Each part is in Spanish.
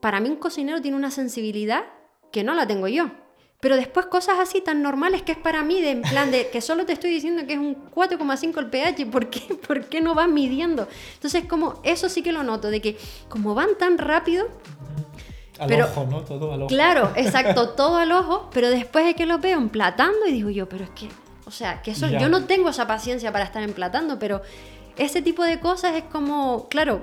para mí un cocinero tiene una sensibilidad que no la tengo yo. Pero después cosas así tan normales que es para mí, de en plan de que solo te estoy diciendo que es un 4,5 el pH, ¿por qué, ¿por qué no vas midiendo? Entonces, como eso sí que lo noto, de que como van tan rápido, Al Pero- ojo, ¿no? Todo al ojo. Claro, exacto, todo al ojo, pero después es que lo veo emplatando y digo yo, pero es que, o sea, que eso, Ya. yo no tengo esa paciencia para estar emplatando, pero ese tipo de cosas es como, claro,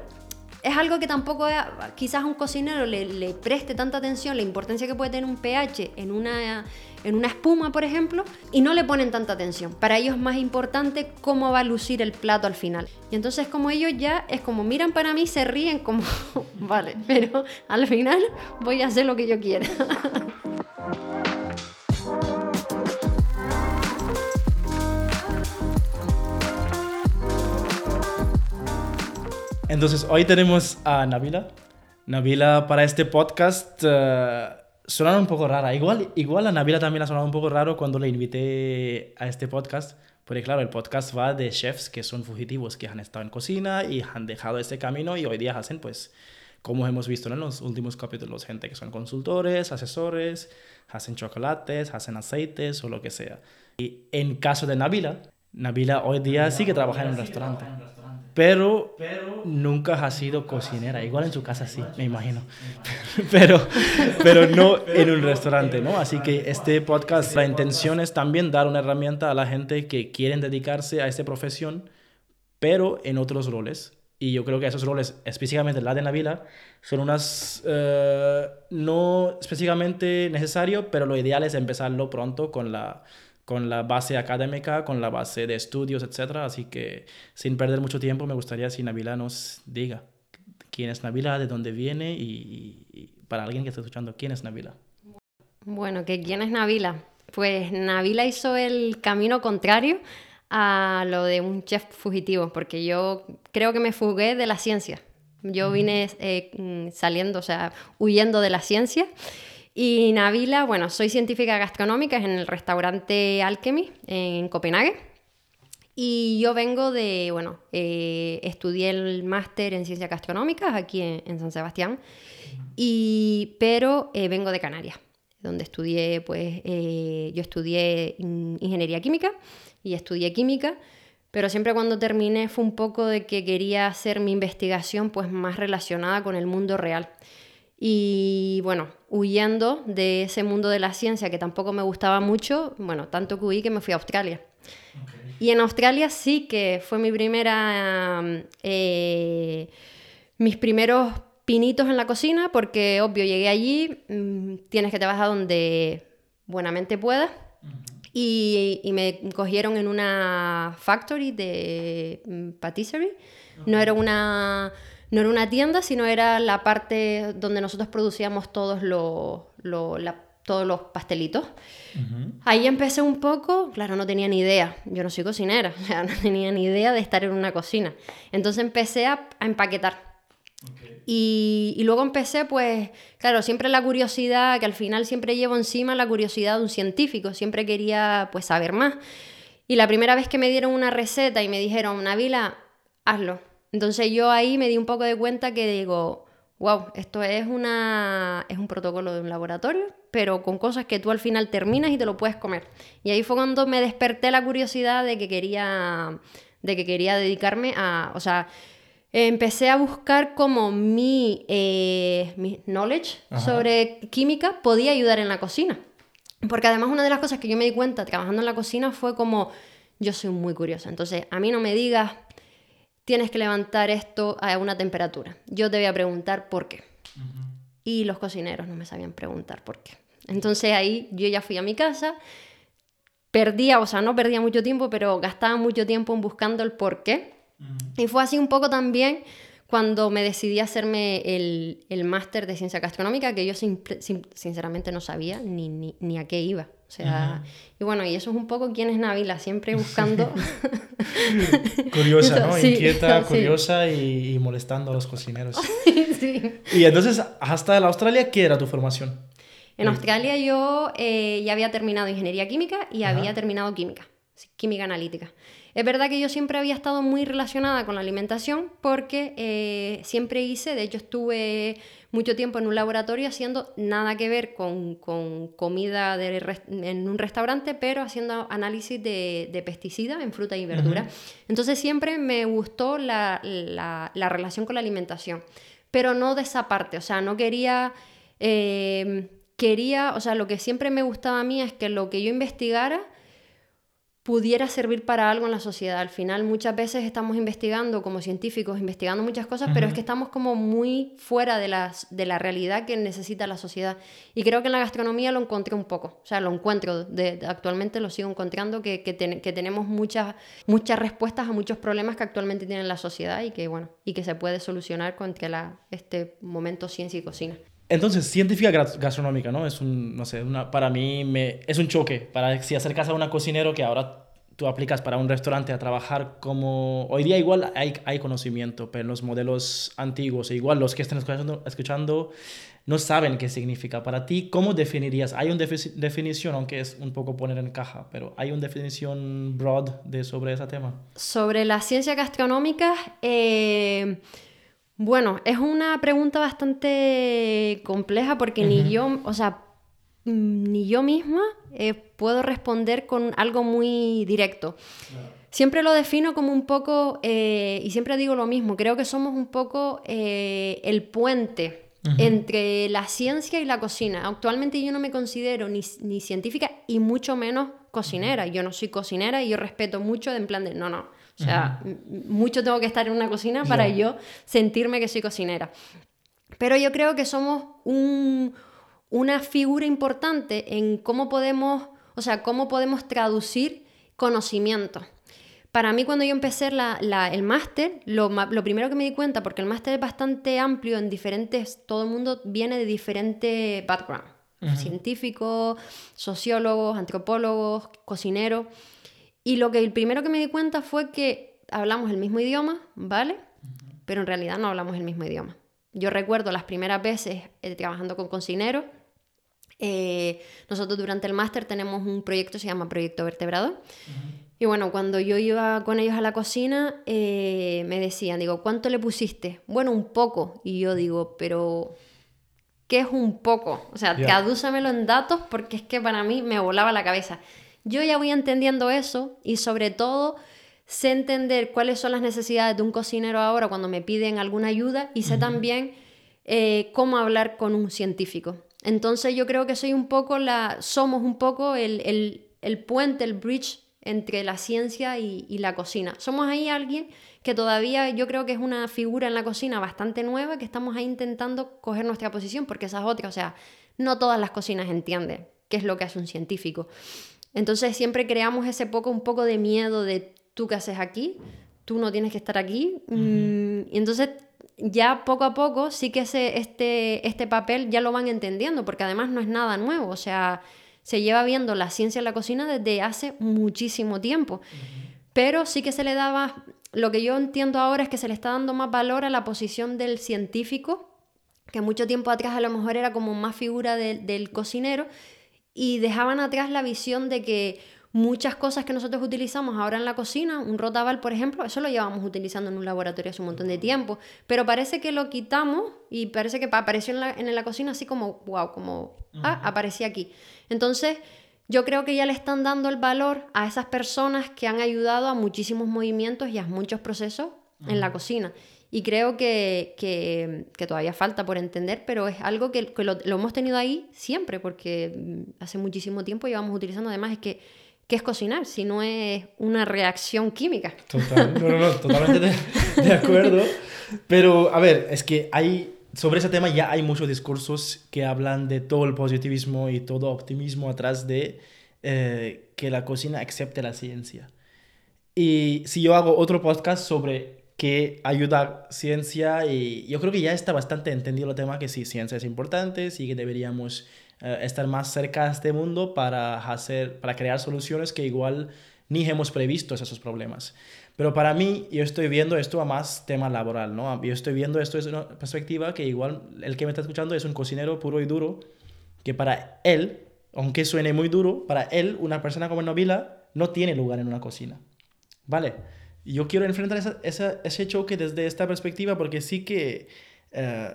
es algo que tampoco quizás un cocinero le, le preste tanta atención, la importancia que puede tener un pH en una, en una espuma, por ejemplo, y no le ponen tanta atención. Para ellos es más importante cómo va a lucir el plato al final. Y entonces como ellos ya es como miran para mí, se ríen como, vale, pero al final voy a hacer lo que yo quiera. Entonces, hoy tenemos a Nabila. Nabila para este podcast eh, sonaba un poco rara. Igual, igual a Nabila también ha sonado un poco raro cuando le invité a este podcast. Porque claro, el podcast va de chefs que son fugitivos, que han estado en cocina y han dejado este camino y hoy día hacen pues, como hemos visto en los últimos capítulos, gente que son consultores, asesores, hacen chocolates, hacen aceites o lo que sea. Y en caso de Nabila, Nabila hoy día sí que trabaja en un restaurante. Pero, nunca ha sido cocinera. Igual en su casa sí, me imagino. pero, pero no en un restaurante, ¿no? Así que este podcast, la intención es también dar una herramienta a la gente que quieren dedicarse a esta profesión, pero en otros roles. Y yo creo que esos roles, específicamente la de Navila, son unas eh, no específicamente necesario, pero lo ideal es empezarlo pronto con la, con la base académica, con la base de estudios, etc. Así que sin perder mucho tiempo, me gustaría si Navila nos diga quién es Navila, de dónde viene y, y para alguien que está escuchando, quién es Navila. Bueno, ¿que ¿quién es Navila? Pues Navila hizo el camino contrario a lo de un chef fugitivo, porque yo creo que me fugué de la ciencia. Yo vine eh, saliendo, o sea, huyendo de la ciencia. Y Navila, bueno, soy científica gastronómica en el restaurante Alchemy en Copenhague. Y yo vengo de, bueno, eh, estudié el máster en ciencias gastronómicas aquí en, San Sebastián, y, pero eh, vengo de Canarias, donde estudié, pues, eh, yo estudié in- ingeniería química y estudié química, pero siempre cuando terminé fue un poco de que quería hacer mi investigación pues más relacionada con el mundo real. Y bueno, huyendo de ese mundo de la ciencia que tampoco me gustaba mucho, bueno, tanto que huí que me fui a Australia. Y en Australia sí que fue mi primera, eh, mis primeros pinitos en la cocina, porque obvio llegué allí, mm, tienes que trabajar donde buenamente puedas. Y, y me cogieron en una factory de mm, patisserie. No era una no era una tienda, sino era la parte donde nosotros producíamos todos los, los- la- todos los pastelitos. Ahí empecé un poco, claro, no tenía ni idea, yo no soy cocinera, o sea, no tenía ni idea de estar en una cocina. Entonces empecé a, a empaquetar. Y, y luego empecé, pues, claro, siempre la curiosidad, que al final siempre llevo encima la curiosidad de un científico, siempre quería, pues, saber más. Y la primera vez que me dieron una receta y me dijeron, Navila, hazlo. Entonces yo ahí me di un poco de cuenta que digo, wow, esto es, una, es un protocolo de un laboratorio, pero con cosas que tú al final terminas y te lo puedes comer. Y ahí fue cuando me desperté la curiosidad de que quería, de que quería dedicarme a, o sea, empecé a buscar cómo mi, eh, mi knowledge Ajá. sobre química podía ayudar en la cocina. Porque además una de las cosas que yo me di cuenta trabajando en la cocina fue como yo soy muy curiosa. Entonces, a mí no me digas tienes que levantar esto a una temperatura. Yo te voy a preguntar por qué. Y los cocineros no me sabían preguntar por qué. Entonces ahí yo ya fui a mi casa, perdía, o sea, no perdía mucho tiempo, pero gastaba mucho tiempo en buscando el por qué. Y fue así un poco también cuando me decidí a hacerme el, el máster de ciencia gastronómica, que yo sin- sin- sinceramente no sabía ni, ni, ni a qué iba. O sea, y bueno, y eso es un poco quién es Navila, siempre buscando... Curiosa, ¿no? Sí, Inquieta, sí. curiosa y, y molestando a los cocineros. sí. Y entonces, hasta la Australia, ¿qué era tu formación? En Australia yo eh, ya había terminado ingeniería química y había terminado química, química analítica. Es verdad que yo siempre había estado muy relacionada con la alimentación porque eh, siempre hice, de hecho estuve mucho tiempo en un laboratorio haciendo nada que ver con, comida en un restaurante, pero haciendo análisis de, pesticidas en fruta y verdura. Entonces siempre me gustó la, relación con la alimentación, pero no de esa parte, o sea, no quería... Eh, quería, o sea, lo que siempre me gustaba a mí es que lo que yo investigara pudiera servir para algo en la sociedad. Al final muchas veces estamos investigando como científicos, investigando muchas cosas, pero es que estamos como muy fuera de, las, de la realidad que necesita la sociedad. Y creo que en la gastronomía lo encontré un poco, o sea, lo encuentro, de, actualmente lo sigo encontrando, que, que, tenemos muchas, muchas respuestas a muchos problemas que actualmente tiene la sociedad y que, bueno, y que se puede solucionar con la, este momento ciencia y cocina. Entonces, científica gastronómica, ¿no? Es un, no sé, una, para mí me, es un choque. Para si acercas a una cocinero que ahora tú aplicas para un restaurante a trabajar como... Hoy día igual hay, hay conocimiento, pero en los modelos antiguos, e igual los que están escuchando, escuchando no saben qué significa. Para ti, ¿cómo definirías? Hay una definición, aunque es un poco poner en caja, pero ¿hay una definición broad de, sobre ese tema? Sobre la ciencia gastronómica, eh bueno, es una pregunta bastante compleja porque ni yo, o sea, mm, ni yo misma eh, puedo responder con algo muy directo. Siempre lo defino como un poco, eh, y siempre digo lo mismo, creo que somos un poco eh, el puente entre la ciencia y la cocina. Actualmente yo no me considero ni, ni científica y mucho menos cocinera. Yo no soy cocinera y yo respeto mucho de en plan de, no, no, o sea, mucho tengo que estar en una cocina para yo sentirme que soy cocinera. Pero yo creo que somos una figura importante en cómo podemos, o sea, cómo podemos traducir conocimiento. Para mí cuando yo empecé el máster, lo, primero que me di cuenta, porque el máster es bastante amplio en diferentes, todo el mundo viene de diferentes background, científicos, sociólogos, antropólogos, cocineros. Y lo que el primero que me di cuenta fue que hablamos el mismo idioma, ¿vale? Pero en realidad no hablamos el mismo idioma. Yo recuerdo las primeras veces eh, trabajando con cocineros. Eh, nosotros durante el máster tenemos un proyecto se llama Proyecto Vertebrado. Y bueno, cuando yo iba con ellos a la cocina, eh, me decían, digo, ¿cuánto le pusiste? Bueno, un poco. Y yo digo, pero ¿qué es un poco? O sea, tradúcemelo en datos porque es que para mí me volaba la cabeza. Yo ya voy entendiendo eso y sobre todo sé entender cuáles son las necesidades de un cocinero ahora cuando me piden alguna ayuda y sé también eh, cómo hablar con un científico. Entonces yo creo que soy un poco la, somos un poco el, puente, el bridge entre la ciencia y, y, la cocina. Somos ahí alguien que todavía yo creo que es una figura en la cocina bastante nueva, que estamos ahí intentando coger nuestra posición, porque esa es otra, o sea, no todas las cocinas entienden qué es lo que hace un científico. Entonces siempre creamos ese poco, un poco de miedo de tú qué haces aquí, tú no tienes que estar aquí. Mm, y entonces ya poco a poco sí que ese, este, este papel ya lo van entendiendo, porque además no es nada nuevo, o sea, se lleva viendo la ciencia en la cocina desde hace muchísimo tiempo. Pero sí que se le daba, lo que yo entiendo ahora es que se le está dando más valor a la posición del científico, que mucho tiempo atrás a lo mejor era como más figura del cocinero, y dejaban atrás la visión de que muchas cosas que nosotros utilizamos ahora en la cocina, un rotaval, por ejemplo, eso lo llevamos utilizando en un laboratorio hace un montón de tiempo, pero parece que lo quitamos y parece que apareció en la, en la cocina así como, wow, como, ah, aparecía aquí. Entonces, yo creo que ya le están dando el valor a esas personas que han ayudado a muchísimos movimientos y a muchos procesos en la cocina. Y creo que, que, todavía falta por entender, pero es algo que, lo, hemos tenido ahí siempre, porque mm, hace muchísimo tiempo llevamos utilizando. Además, es que, ¿qué es cocinar si no es una reacción química? Total, no, no, no, totalmente de, de acuerdo. Pero, a ver, es que hay sobre ese tema ya hay muchos discursos que hablan de todo el positivismo y todo optimismo atrás de eh, que la cocina acepte la ciencia. Y si yo hago otro podcast sobre que ayuda ciencia y yo creo que ya está bastante entendido el tema que sí, ciencia es importante, sí que deberíamos eh, estar más cerca de este mundo para, hacer, para crear soluciones que igual ni hemos previsto esos problemas. Pero para mí, yo estoy viendo esto a más tema laboral, ¿no? Yo estoy viendo esto desde una perspectiva que igual el que me está escuchando es un cocinero puro y duro, que para él, aunque suene muy duro, para él, una persona como Novila no tiene lugar en una cocina. Vale, yo quiero enfrentar esa, ese choque desde esta perspectiva porque sí que eh,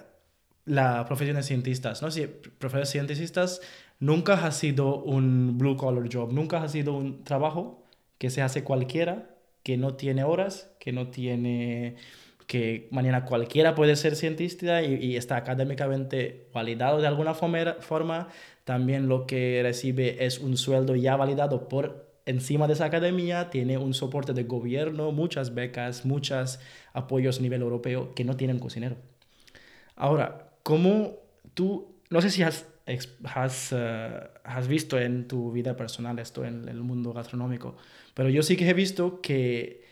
la profesión de cientistas, ¿no? Si profesión de cientistas nunca ha sido un blue collar job, nunca ha sido un trabajo que se hace cualquiera, que no tiene horas, que no tiene que mañana cualquiera puede ser cientista y, está académicamente validado de alguna forma, también lo que recibe es un sueldo ya validado por encima de esa academia, tiene un soporte de gobierno, muchas becas, muchos apoyos a nivel europeo que no tienen cocinero. Ahora, ¿cómo tú, no sé si has, has, eh, has visto en tu vida personal esto en el mundo gastronómico, pero yo sí que he visto que,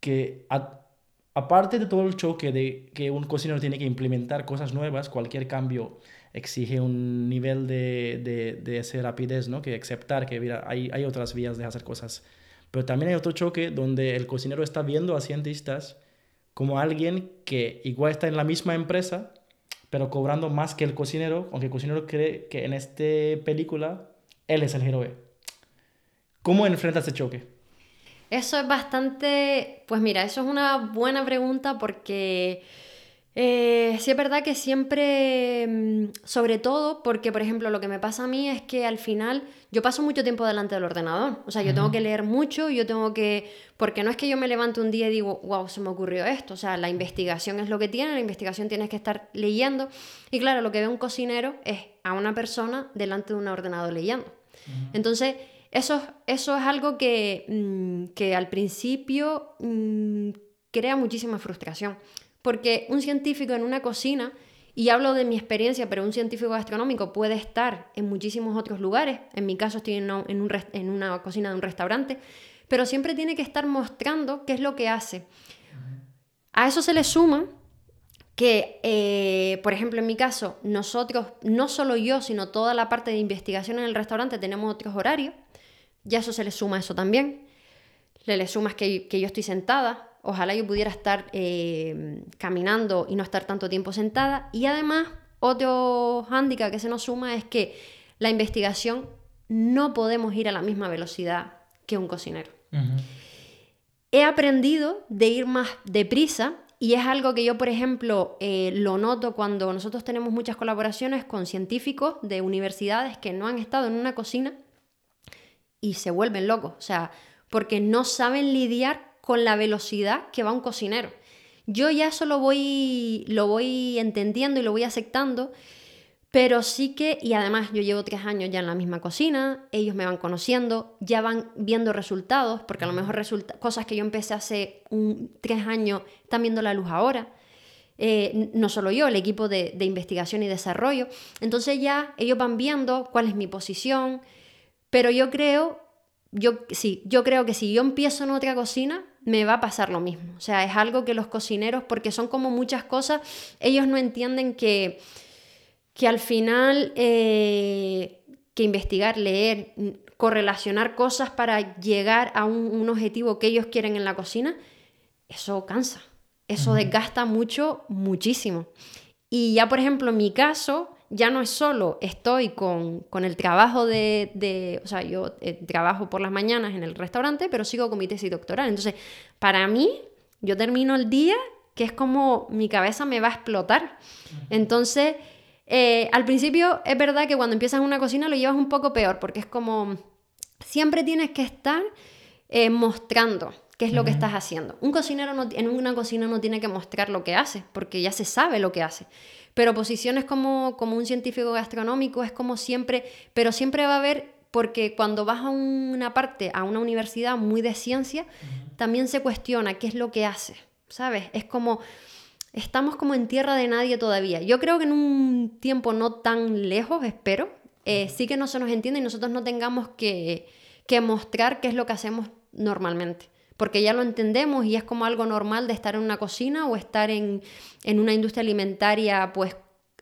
que aparte de todo el choque de que un cocinero tiene que implementar cosas nuevas, cualquier cambio exige un nivel de, de, de esa rapidez, ¿no? Que aceptar que hay, hay otras vías de hacer cosas. Pero también hay otro choque donde el cocinero está viendo a cientistas como alguien que igual está en la misma empresa, pero cobrando más que el cocinero, aunque el cocinero cree que en esta película él es el héroe. ¿Cómo enfrentas ese choque? Eso es bastante, pues mira, eso es una buena pregunta porque eh, sí es verdad que siempre, mm, sobre todo porque, por ejemplo, lo que me pasa a mí es que al final yo paso mucho tiempo delante del ordenador. O sea, yo tengo que leer mucho, yo tengo que... Porque no es que yo me levante un día y digo, wow, se me ocurrió esto. O sea, la investigación es lo que tiene, la investigación tienes que estar leyendo. Y claro, lo que ve un cocinero es a una persona delante de un ordenador leyendo. Entonces eso, eso es algo que, mm, que al principio mm, crea muchísima frustración, porque un científico en una cocina, y hablo de mi experiencia, pero un científico gastronómico puede estar en muchísimos otros lugares, en mi caso estoy en una, cocina de un restaurante, pero siempre tiene que estar mostrando qué es lo que hace. A eso se le suma que, eh, por ejemplo, en mi caso, nosotros, no solo yo, sino toda la parte de investigación en el restaurante, tenemos otros horarios ya eso se le suma eso también. Le, le sumas que yo estoy sentada. Ojalá yo pudiera estar eh, caminando y no estar tanto tiempo sentada. Y además, otro hándicap que se nos suma es que la investigación no podemos ir a la misma velocidad que un cocinero. He aprendido de ir más deprisa y es algo que yo, por ejemplo, eh, lo noto cuando nosotros tenemos muchas colaboraciones con científicos de universidades que no han estado en una cocina y se vuelven locos, o sea, porque no saben lidiar con la velocidad que va un cocinero. Yo ya eso lo voy, lo voy entendiendo y lo voy aceptando, pero sí que, y además yo llevo tres años ya en la misma cocina, ellos me van conociendo, ya van viendo resultados, porque a lo mejor resulta, cosas que yo empecé hace un, tres años están viendo la luz ahora. Eh, no solo yo, el equipo de, de investigación y desarrollo. Entonces ya ellos van viendo cuál es mi posición, pero yo creo, yo sí, yo creo que si yo empiezo en otra cocina, me va a pasar lo mismo. O sea, es algo que los cocineros, porque son como muchas cosas, ellos no entienden que, que al final eh, que investigar, leer, correlacionar cosas para llegar a un, objetivo que ellos quieren en la cocina, eso cansa, eso desgasta mucho, muchísimo. Y ya, por ejemplo, en mi caso, ya no es solo estoy con, el trabajo de, o sea, yo eh, trabajo por las mañanas en el restaurante, pero sigo con mi tesis doctoral. Entonces, para mí, yo termino el día que es como mi cabeza me va a explotar. Entonces, eh, al principio es verdad que cuando empiezas una cocina lo llevas un poco peor, porque es como, siempre tienes que estar eh, mostrando qué es lo que estás haciendo. Un cocinero en una cocina no tiene que mostrar lo que hace, porque ya se sabe lo que hace. Pero posiciones como, como un científico gastronómico es como siempre, pero siempre va a haber, porque cuando vas a una parte, a una universidad muy de ciencia, también se cuestiona qué es lo que hace, ¿sabes? Es como, estamos como en tierra de nadie todavía. Yo creo que en un tiempo no tan lejos, espero, eh, sí que no se nos entiende y nosotros no tengamos que, que mostrar qué es lo que hacemos normalmente porque ya lo entendemos y es como algo normal de estar en una cocina o estar en, una industria alimentaria, pues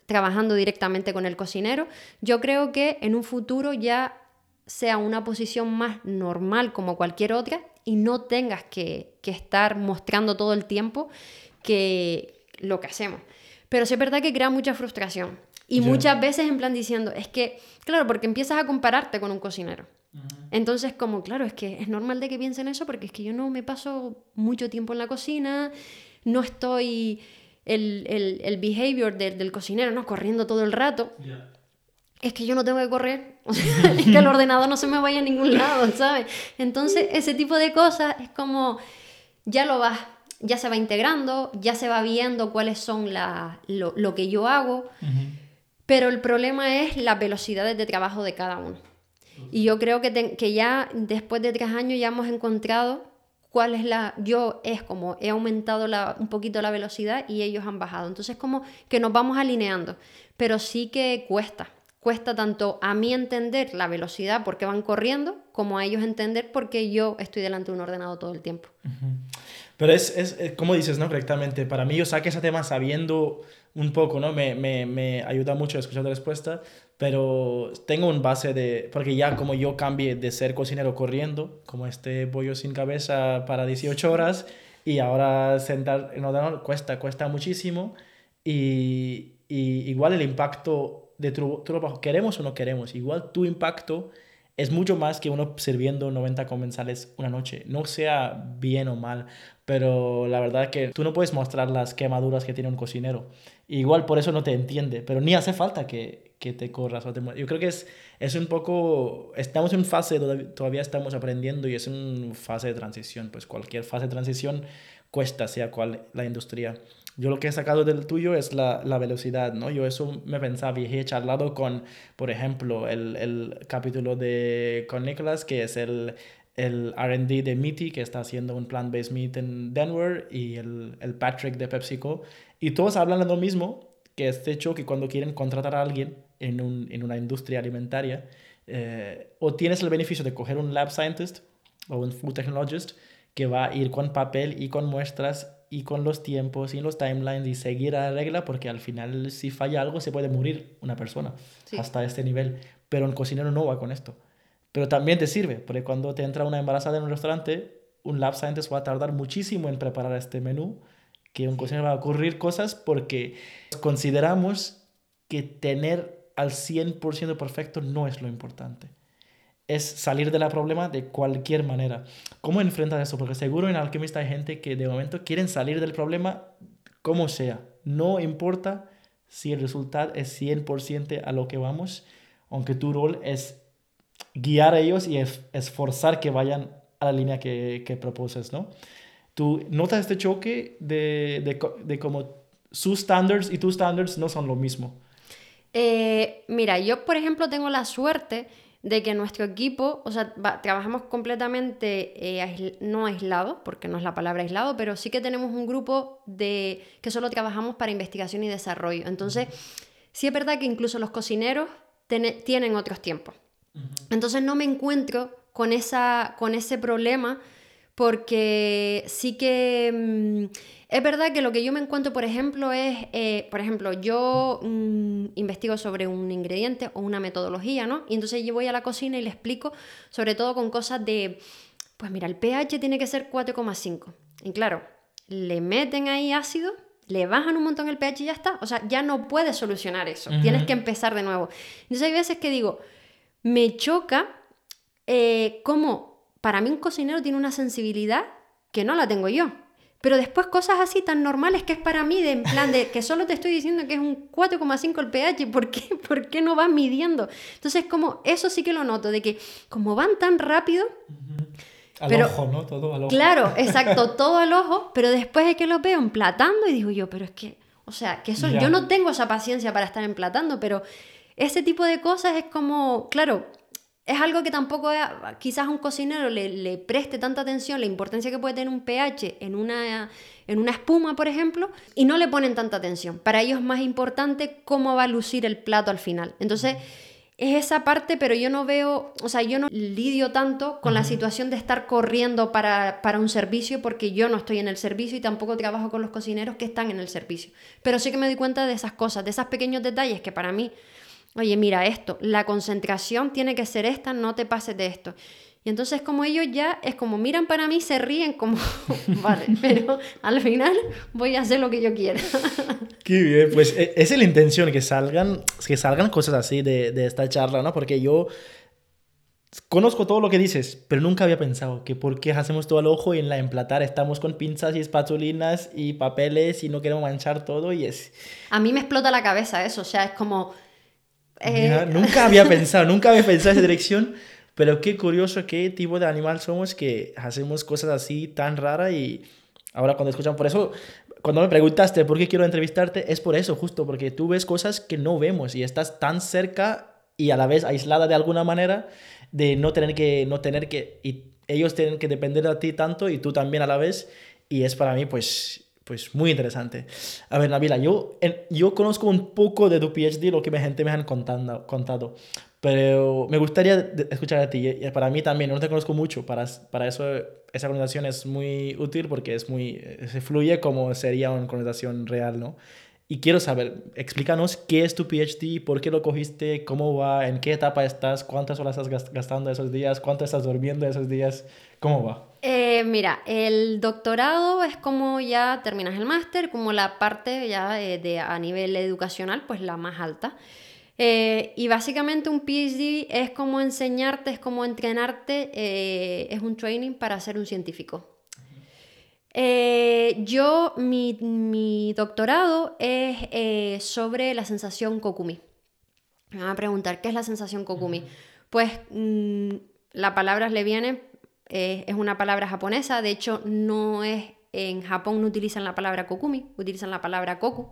trabajando directamente con el cocinero. Yo creo que en un futuro ya sea una posición más normal como cualquier otra y no tengas que, estar mostrando todo el tiempo que lo que hacemos. Pero sí es verdad que crea mucha frustración. Y muchas veces en plan diciendo, es que, claro, porque empiezas a compararte con un cocinero. Entonces, como, claro, es que es normal de que piensen eso porque es que yo no me paso mucho tiempo en la cocina, no estoy el, el, el behavior del cocinero, ¿no? Corriendo todo el rato. Es que yo no tengo que correr, es que el ordenador no se me vaya a ningún lado, ¿sabes? Entonces, ese tipo de cosas es como, ya lo vas, ya se va integrando, ya se va viendo cuáles son la, lo, lo que yo hago, pero el problema es las velocidades de trabajo de cada uno. Y yo creo que, que ya después de tres años ya hemos encontrado cuál es la... Yo es como he aumentado la, un poquito la velocidad y ellos han bajado. Entonces como que nos vamos alineando, pero sí que cuesta. Cuesta tanto a mí entender la velocidad porque van corriendo, como a ellos entender porque yo estoy delante de un ordenador todo el tiempo. Pero es, es, como dices, ¿no? Correctamente. Para mí yo saqué ese tema sabiendo un poco, ¿no? Me, me, me ayuda mucho a escuchar la respuesta, pero tengo un base de, porque ya como yo cambié de ser cocinero corriendo, como este pollo sin cabeza para 18 horas, y ahora sentar en ordenador cuesta, cuesta muchísimo, y, y igual el impacto de tu, trabajo, queremos o no queremos, igual tu impacto es mucho más que uno sirviendo 90 comensales una noche, no sea bien o mal, pero la verdad que tú no puedes mostrar las quemaduras que tiene un cocinero. Igual por eso no te entiende, pero ni hace falta que, que te corras. O te... Yo creo que es, es un poco, estamos en fase, todavía estamos aprendiendo y es una fase de transición, pues cualquier fase de transición cuesta, sea cual la industria. Yo lo que he sacado del tuyo es la, la velocidad, ¿no? Yo eso me pensaba y he charlado con, por ejemplo, el, el capítulo de con Nicholas, que es el, el RD de Meaty, que está haciendo un plant-based meat en Denver, y el, el, Patrick de PepsiCo. Y todos hablan de lo mismo, que es hecho que cuando quieren contratar a alguien en, un, en una industria alimentaria, eh, o tienes el beneficio de coger un lab scientist o un food technologist que va a ir con papel y con muestras y con los tiempos y los timelines y seguir a la regla porque al final si falla algo se puede morir una persona hasta este nivel. Pero un cocinero no va con esto. Pero también te sirve, porque cuando te entra una embarazada en un restaurante, un lab scientist va a tardar muchísimo en preparar este menú, que un cocinero va a ocurrir cosas porque consideramos que tener al 100% perfecto no es lo importante es salir de la problema de cualquier manera. ¿Cómo enfrentas eso? Porque seguro en Alquimista hay gente que de momento quieren salir del problema como sea. No importa si el resultado es 100% a lo que vamos, aunque tu rol es guiar a ellos y esforzar que vayan a la línea que, que proposes, ¿no? ¿Tú notas este choque de, de, de cómo sus standards y tus standards no son lo mismo? Eh, mira, yo por ejemplo tengo la suerte de que nuestro equipo, o sea, trabajamos completamente eh, no aislado, porque no es la palabra aislado, pero sí que tenemos un grupo de que solo trabajamos para investigación y desarrollo. Entonces, sí es verdad que incluso los cocineros tienen otros tiempos. Entonces no me encuentro con, esa, con ese problema porque sí que mm, es verdad que lo que yo me encuentro, por ejemplo, es, eh, por ejemplo, yo mm, investigo sobre un ingrediente o una metodología, ¿no? Y entonces yo voy a la cocina y le explico, sobre todo con cosas de, pues mira, el pH tiene que ser 4,5. Y claro, le meten ahí ácido, le bajan un montón el pH y ya está. O sea, ya no puedes solucionar eso. Tienes que empezar de nuevo. Entonces hay veces que digo, me choca eh, cómo para mí un cocinero tiene una sensibilidad que no la tengo yo. Pero después cosas así tan normales que es para mí, de en plan de que solo te estoy diciendo que es un 4,5 el pH, ¿por qué, ¿por qué no vas midiendo? Entonces, como eso sí que lo noto, de que como van tan rápido... Al ojo, ¿no? Todo al ojo. Claro, exacto, todo al ojo, pero después es que lo veo emplatando y digo yo, pero es que, o sea, que eso, yo no tengo esa paciencia para estar emplatando, pero ese tipo de cosas es como, claro, es algo que tampoco quizás un cocinero le, preste tanta atención, la importancia que puede tener un pH en una, en una espuma, por ejemplo, y no le ponen tanta atención. Para ellos es más importante cómo va a lucir el plato al final. Entonces, es esa parte, pero yo no veo, o sea, yo no lidio tanto con la situación de estar corriendo para, para un servicio porque yo no estoy en el servicio y tampoco trabajo con los cocineros que están en el servicio. Pero sí que me doy cuenta de esas cosas, de esos pequeños detalles que para mí oye, mira esto, la concentración tiene que ser esta, no te pases de esto. Y entonces como ellos ya es como miran para mí, se ríen como, vale, pero al final voy a hacer lo que yo quiera. Qué bien, pues e, esa es la intención, que salgan, que salgan cosas así de, de esta charla, ¿no? Porque yo conozco todo lo que dices, pero nunca había pensado que por qué hacemos todo al ojo y en la emplatar estamos con pinzas y espatulinas y papeles y no queremos manchar todo y es... A mí me explota la cabeza eso, o sea, es como... Eh, nunca había pensado, nunca había pensado en esa dirección, pero qué curioso qué tipo de animal somos que hacemos cosas así tan raras y ahora cuando escuchan, por eso cuando me preguntaste por qué quiero entrevistarte, es por eso, justo porque tú ves cosas que no vemos y estás tan cerca y a la vez aislada de alguna manera de no tener que, no tener que, y ellos tienen que depender de ti tanto y tú también a la vez, y es para mí pues, pues muy interesante. A ver, Nabila, yo, yo conozco un poco de tu PhD, lo que mi gente me han contando, contado, pero me gustaría escuchar a ti, para mí también, no te conozco mucho, para, para eso esa conversación es muy útil porque es muy, se fluye como sería una conversación real, ¿no? Y quiero saber, explícanos qué es tu PhD, por qué lo cogiste, cómo va, en qué etapa estás, cuántas horas estás gastando esos días, cuánto estás durmiendo esos días, cómo va. Eh, mira, el doctorado es como ya terminas el máster, como la parte ya eh, de, a nivel educacional, pues la más alta. Eh, y básicamente un PhD es como enseñarte, es como entrenarte, es un training para ser un científico. Eh, yo, mi, doctorado es eh, sobre la sensación Kokumi. Me van a preguntar, ¿qué es la sensación Kokumi? Pues mm, la palabra le viene, eh, es una palabra japonesa, de hecho no es, en Japón no utilizan la palabra Kokumi, utilizan la palabra Koku.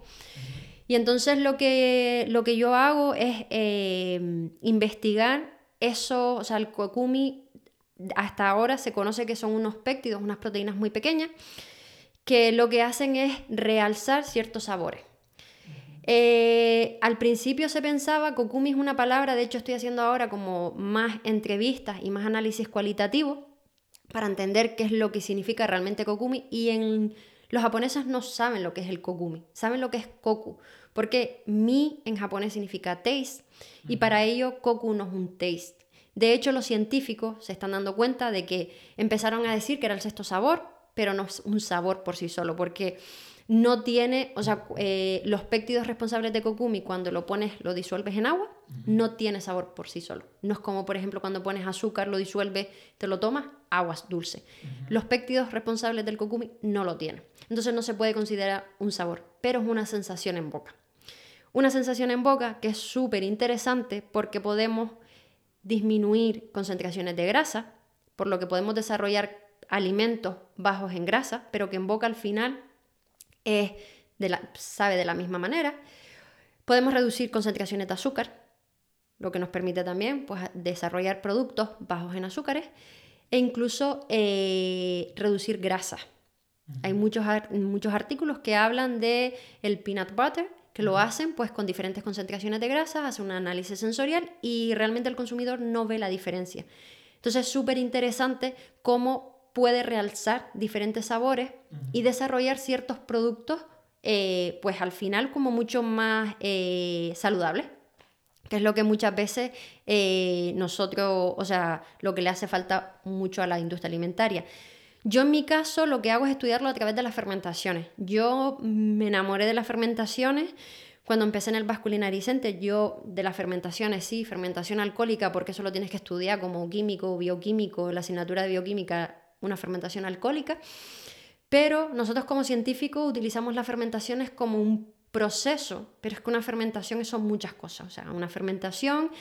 Y entonces lo que, lo que yo hago es investigar eso, o sea, el Kokumi hasta ahora se conoce que son unos péptidos, unas proteínas muy pequeñas, que lo que hacen es realzar ciertos sabores. Eh, al principio se pensaba, kokumi es una palabra, de hecho estoy haciendo ahora como más entrevistas y más análisis cualitativo para entender qué es lo que significa realmente kokumi y en los japoneses no saben lo que es el kokumi, saben lo que es koku, porque mi en japonés significa taste y para ello koku no es un taste. De hecho, los científicos se están dando cuenta de que empezaron a decir que era el sexto sabor, pero no es un sabor por sí solo, porque no tiene, o sea, eh, los péptidos responsables de kokumi, cuando lo pones, lo disuelves en agua, no tiene sabor por sí solo. No es como, por ejemplo, cuando pones azúcar, lo disuelves, te lo tomas, aguas dulce. Los péptidos responsables del kokumi no lo tienen. Entonces no se puede considerar un sabor, pero es una sensación en boca. Una sensación en boca que es súper interesante porque podemos disminuir concentraciones de grasa, por lo que podemos desarrollar alimentos bajos en grasa, pero que en boca al final es de la, sabe de la misma manera. Podemos reducir concentraciones de azúcar, lo que nos permite también pues, desarrollar productos bajos en azúcares e incluso eh, reducir grasa. Hay muchos, muchos artículos que hablan de el peanut butter, que lo hacen pues con diferentes concentraciones de grasa, hacen un análisis sensorial y realmente el consumidor no ve la diferencia. Entonces es súper interesante cómo puede realzar diferentes sabores y desarrollar ciertos productos eh, pues al final como mucho más eh, saludables que es lo que muchas veces eh, nosotros, o sea, lo que le hace falta mucho a la industria alimentaria. Yo en mi caso lo que hago es estudiarlo a través de las fermentaciones. Yo me enamoré de las fermentaciones cuando empecé en el Vasculinary Center. Yo de las fermentaciones, sí, fermentación alcohólica, porque eso lo tienes que estudiar como químico, bioquímico, la asignatura de bioquímica, una fermentación alcohólica. Pero nosotros como científicos utilizamos las fermentaciones como un proceso, pero es que una fermentación son muchas cosas. O sea, una fermentación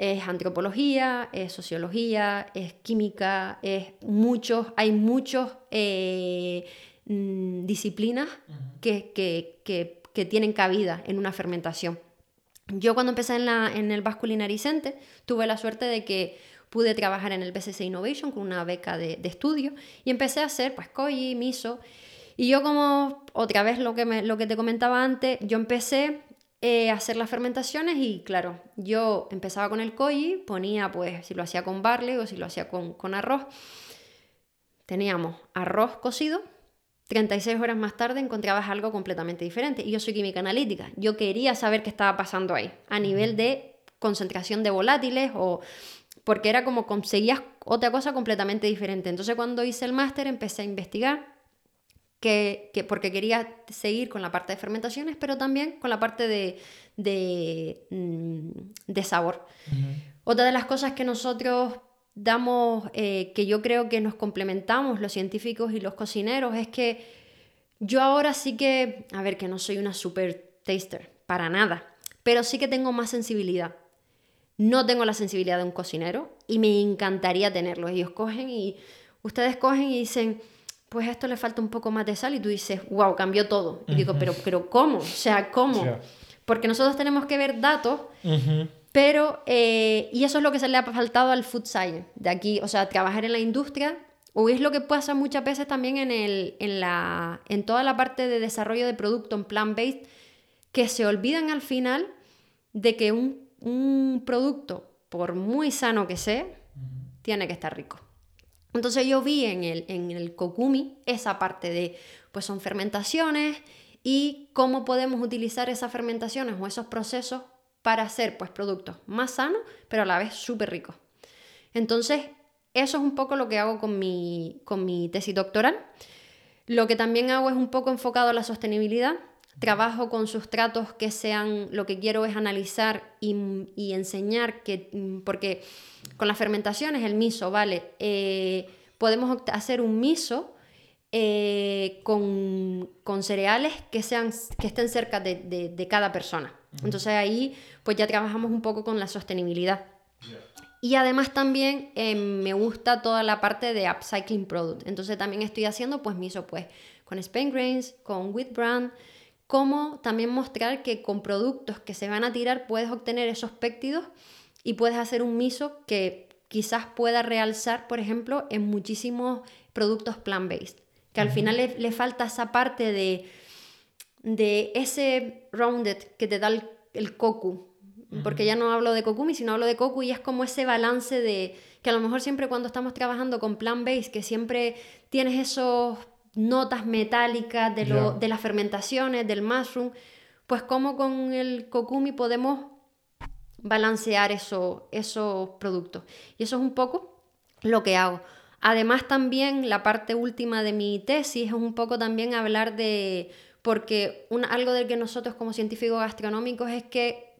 es antropología, es sociología, es química, es muchos, hay muchos eh, mm, disciplinas que, que, tienen cabida en una fermentación. Yo cuando empecé en, la, en el tuve la suerte de que pude trabajar en el BCC Innovation con una beca de, estudio y empecé a hacer pues koji, miso y yo como otra vez lo que, me, lo que te comentaba antes, yo empecé eh, hacer las fermentaciones y claro, yo empezaba con el koji, ponía pues si lo hacía con barley o si lo hacía con, con arroz. Teníamos arroz cocido, 36 horas más tarde encontrabas algo completamente diferente. Y yo soy química analítica, yo quería saber qué estaba pasando ahí, a nivel de concentración de volátiles o porque era como conseguías otra cosa completamente diferente. Entonces cuando hice el máster empecé a investigar que, porque quería seguir con la parte de fermentaciones, pero también con la parte de, de, mm, sabor. Otra de las cosas que nosotros damos, eh, que yo creo que nos complementamos los científicos y los cocineros, es que yo ahora sí que, a ver, que no soy una super taster, para nada, pero sí que tengo más sensibilidad. No tengo la sensibilidad de un cocinero y me encantaría tenerlo. Ellos cogen y ustedes cogen y dicen, pues esto le falta un poco más de sal y tú dices, wow, cambió todo. Y digo, pero, pero ¿cómo? O sea, ¿cómo? Porque nosotros tenemos que ver datos, pero, eh, y eso es lo que se le ha faltado al food science, de aquí, o sea, trabajar en la industria, o es lo que pasa muchas veces también en, el, en, la, en toda la parte de desarrollo de producto en plant-based, que se olvidan al final de que un un producto, por muy sano que sea, tiene que estar rico. Entonces yo vi en el, en el kokumi esa parte de, pues son fermentaciones y cómo podemos utilizar esas fermentaciones o esos procesos para hacer pues productos más sanos, pero a la vez súper ricos. Entonces, eso es un poco lo que hago con mi, con mi tesis doctoral. Lo que también hago es un poco enfocado a la sostenibilidad, trabajo con sustratos que sean, lo que quiero es analizar y, enseñar que, mm, porque con las fermentaciones, el miso, ¿vale? Eh, podemos hacer un miso eh, con, cereales que, sean, que estén cerca de, cada persona. Entonces ahí pues ya trabajamos un poco con la sostenibilidad. Y además también eh, me gusta toda la parte de upcycling product. Entonces también estoy haciendo pues miso pues con Spain Grains, con Wheat Brand, cómo también mostrar que con productos que se van a tirar puedes obtener esos péptidos y puedes hacer un miso que quizás pueda realzar, por ejemplo, en muchísimos productos plant-based. Que al final le, falta esa parte de, de ese rounded que te da el, el coco. Porque ya no hablo de kokumi, sino hablo de coco y es como ese balance de que a lo mejor siempre cuando estamos trabajando con plant-based, que siempre tienes esos notas metálicas de, lo, de las fermentaciones, del mushroom, pues como con el kokumi podemos balancear eso, esos productos. Y eso es un poco lo que hago. Además también la parte última de mi tesis es un poco también hablar de, porque algo del que nosotros como científicos gastronómicos es que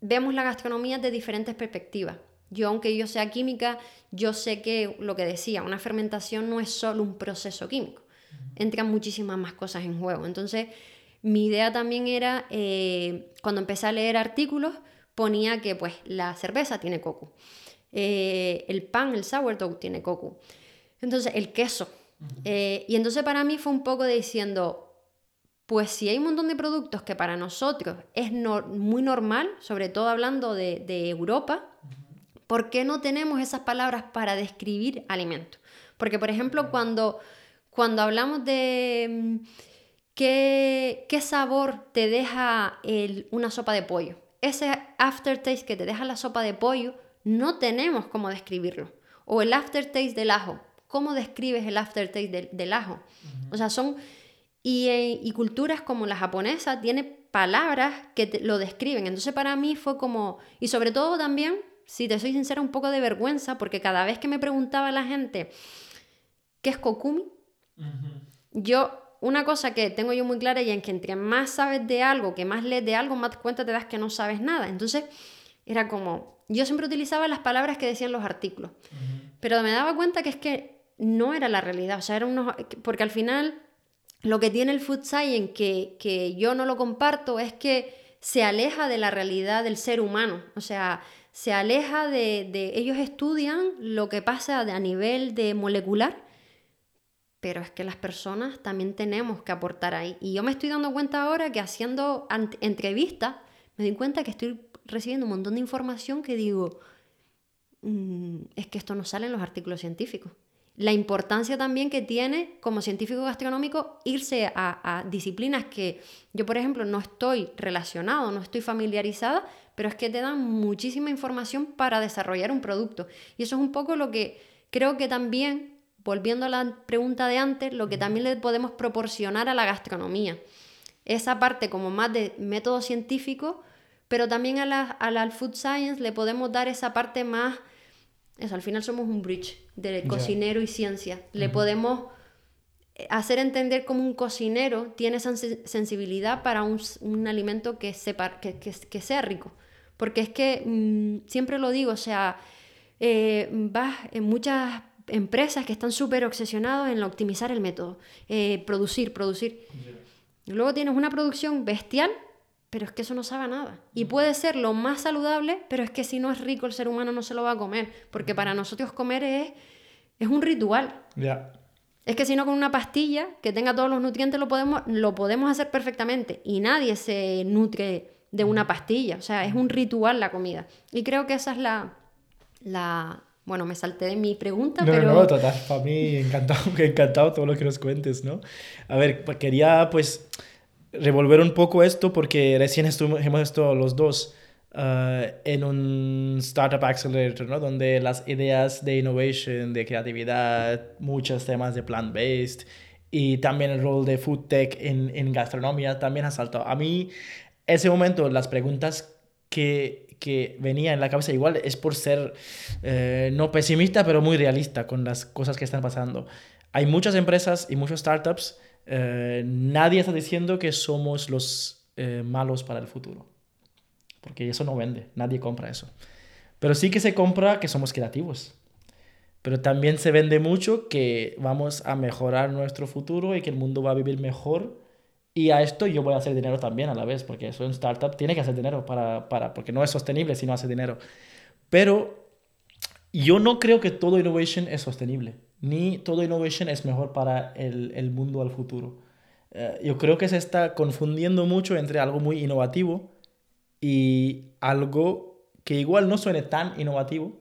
vemos la gastronomía de diferentes perspectivas. Yo, aunque yo sea química, yo sé que lo que decía, una fermentación no es solo un proceso químico entran muchísimas más cosas en juego. Entonces, mi idea también era, eh, cuando empecé a leer artículos, ponía que pues la cerveza tiene coco, eh, el pan, el sourdough tiene coco, entonces el queso. Eh, y entonces para mí fue un poco diciendo, pues si hay un montón de productos que para nosotros es muy normal, sobre todo hablando de, de Europa, ¿por qué no tenemos esas palabras para describir alimentos? Porque, por ejemplo, cuando cuando hablamos de mm, qué, sabor te deja una sopa de pollo, ese aftertaste que te deja la sopa de pollo, no tenemos cómo describirlo. O el aftertaste del ajo, ¿cómo describes el aftertaste del, ajo? O sea, son... Eh, y, culturas como la japonesa tiene palabras que lo describen. Entonces para mí fue como... Y sobre todo también, si te soy sincera, un poco de vergüenza, porque cada vez que me preguntaba la gente, ¿qué es kokumi? Yo, una cosa que tengo yo muy clara y en que entre más sabes de algo, que más lees de algo, más cuenta te das que no sabes nada. Entonces, era como, yo siempre utilizaba las palabras que decían los artículos, pero me daba cuenta que es que no era la realidad, o sea, era unos, porque al final lo que tiene el food science que, que yo no lo comparto es que se aleja de la realidad del ser humano, o sea, se aleja de, de ellos estudian lo que pasa a nivel de molecular pero es que las personas también tenemos que aportar ahí. Y yo me estoy dando cuenta ahora que haciendo entrevistas, me doy cuenta que estoy recibiendo un montón de información que digo, mm, es que esto no sale en los artículos científicos. La importancia también que tiene como científico gastronómico irse a, a disciplinas que yo, por ejemplo, no estoy relacionado, no estoy familiarizada, pero es que te dan muchísima información para desarrollar un producto. Y eso es un poco lo que creo que también volviendo a la pregunta de antes, lo que también le podemos proporcionar a la gastronomía. Esa parte como más de método científico, pero también a la, al food science le podemos dar esa parte más, eso, al final somos un bridge de cocinero y ciencia. Le podemos eh, hacer entender cómo un cocinero tiene esa sensibilidad para un, alimento que, sepa, que, que sea rico. porque es que mm, siempre lo digo, o sea, eh, vas en muchas empresas que están súper obsesionados en optimizar el método, eh, producir, producir. Luego tienes una producción bestial, pero es que eso no sabe a nada. Y puede ser lo más saludable, pero es que si no es rico el ser humano no se lo va a comer, porque para nosotros comer es, es un ritual. Ya. Es que si no con una pastilla que tenga todos los nutrientes lo podemos, lo podemos hacer perfectamente y nadie se nutre de una pastilla, o sea, es un ritual la comida. Y creo que esa es la, la bueno, me salté de mi pregunta, no, pero... No, no, total, para mí encantado, encantado todo lo que nos cuentes, ¿no? A ver, pues, quería pues revolver un poco esto porque recién estuvimos, hemos estado los dos uh, en un Startup Accelerator, ¿no? Donde las ideas de innovation, de creatividad, muchos temas de plant-based y también el rol de food tech en, en gastronomía también ha saltado. A mí, ese momento, las preguntas que, que venía en la cabeza igual es por ser eh, no pesimista, pero muy realista con las cosas que están pasando. Hay muchas empresas y muchos startups eh, nadie está diciendo que somos los eh, malos para el futuro. Porque eso no vende, nadie compra eso. Pero sí que se compra que somos creativos. Pero también se vende mucho que vamos a mejorar nuestro futuro y que el mundo va a vivir mejor. Y a esto yo voy a hacer dinero también a la vez, porque eso en startup tiene que hacer dinero para, para, porque no es sostenible si no hace dinero. Pero yo no creo que todo innovation es sostenible ni todo innovation es mejor para el, el mundo al futuro. Eh, yo creo que se está confundiendo mucho entre algo muy innovativo y algo que igual no suene tan innovativo.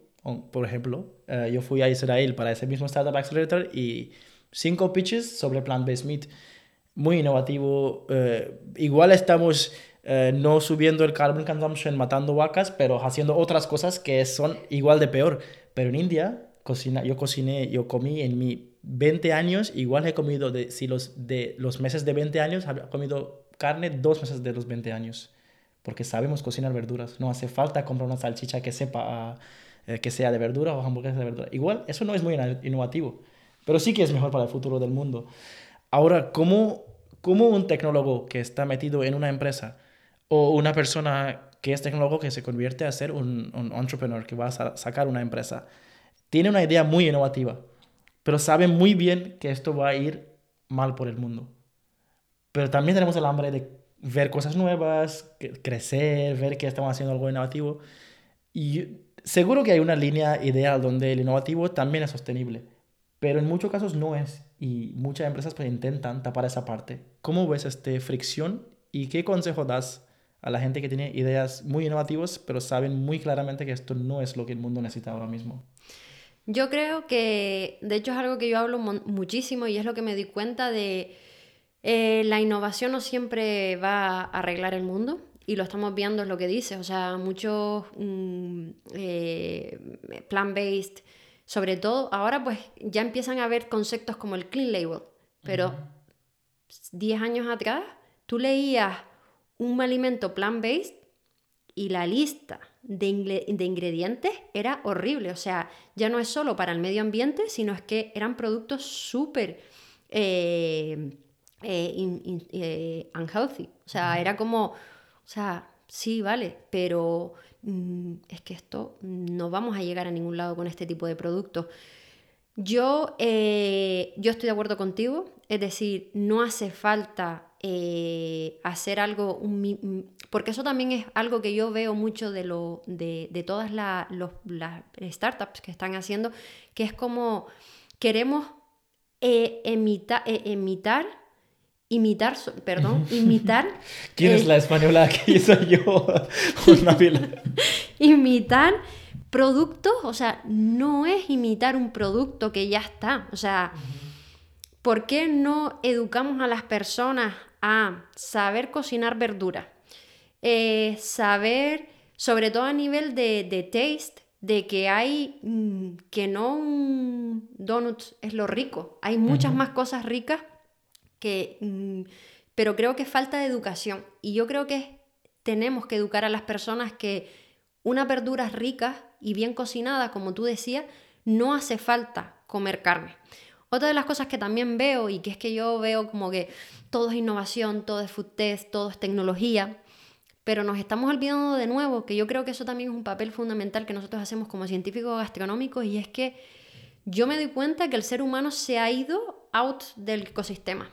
Por ejemplo, eh, yo fui a Israel para ese mismo Startup Accelerator y cinco pitches sobre plant-based meat. Muy innovativo. Eh, igual estamos no subiendo el carbon consumption, matando vacas, pero haciendo otras cosas que son igual de peor. Pero en India cocina, yo cociné, yo comí en mi 20 años, igual he comido, de, si los, de los meses de 20 años, he comido carne dos meses de los 20 años, porque sabemos cocinar verduras, no hace falta comprar una salchicha que sepa, eh, que sea de verdura o hamburguesa de verdura. Igual, eso no es muy innovativo, pero sí que es mejor para el futuro del mundo. Ahora, ¿cómo, cómo un tecnólogo que está metido en una empresa o una persona que es tecnólogo que se convierte a ser un, un entrepreneur que va a sacar una empresa, tiene una idea muy innovativa, pero sabe muy bien que esto va a ir mal por el mundo. Pero también tenemos el hambre de ver cosas nuevas, crecer, ver que estamos haciendo algo innovativo. Y seguro que hay una línea ideal donde el innovativo también es sostenible, pero en muchos casos no es. Y muchas empresas pues, intentan tapar esa parte. ¿Cómo ves esta fricción y qué consejo das a la gente que tiene ideas muy innovativas, pero saben muy claramente que esto no es lo que el mundo necesita ahora mismo? Yo creo que, de hecho, es algo que yo hablo muchísimo y es lo que me di cuenta de eh, la innovación no siempre va a arreglar el mundo y lo estamos viendo, es lo que dice, o sea, muchos mm, eh, plant-based, sobre todo, ahora pues ya empiezan a haber conceptos como el clean label, pero 10 años atrás tú leías un alimento plant-based y la lista de, de, ingredientes era horrible. O sea, ya no es solo para el medio ambiente, sino es que eran productos súper eh, eh, eh, unhealthy. O sea, era como, o sea, sí, vale, pero mm, es que esto no vamos a llegar a ningún lado con este tipo de productos. Yo, yo estoy de acuerdo contigo, es decir, no hace falta eh, hacer algo, porque eso también es algo que yo veo mucho de, lo, de, todas las startups que están haciendo, que es como queremos eh, eh, imitar, imitar, perdón, imitar. ¿Quién es la española que hizo yo? imitar productos, o sea, no es imitar un producto que ya está, o sea, ¿por qué no educamos a las personas a saber cocinar verdura, eh, saber, sobre todo a nivel de, taste, de que hay mm, que no un donut es lo rico, hay muchas más cosas ricas mm, pero creo que falta educación y yo creo que tenemos que educar a las personas que una verdura rica y bien cocinada, como tú decías, no hace falta comer carne. Otra de las cosas que también veo y que es que yo veo como que todo es innovación, todo es food test, todo es tecnología, pero nos estamos olvidando de nuevo, que yo creo que eso también es un papel fundamental que nosotros hacemos como científicos gastronómicos, y es que yo me doy cuenta que el ser humano se ha ido out del ecosistema.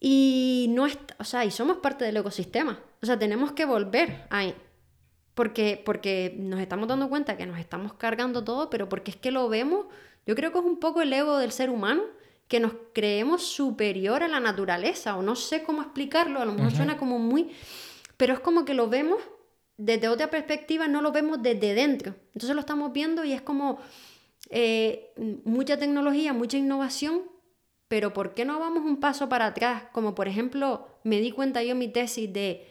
Y no o sea, y somos parte del ecosistema. O sea, tenemos que volver ahí. Porque, porque nos estamos dando cuenta que nos estamos cargando todo, pero porque es que lo vemos, yo creo que es un poco el ego del ser humano, que nos creemos superior a la naturaleza, o no sé cómo explicarlo, a lo mejor suena como muy, pero es como que lo vemos desde otra perspectiva, no lo vemos desde dentro. Entonces lo estamos viendo y es como eh, mucha tecnología, mucha innovación, pero ¿por qué no vamos un paso para atrás? Como por ejemplo, me di cuenta yo en mi tesis de,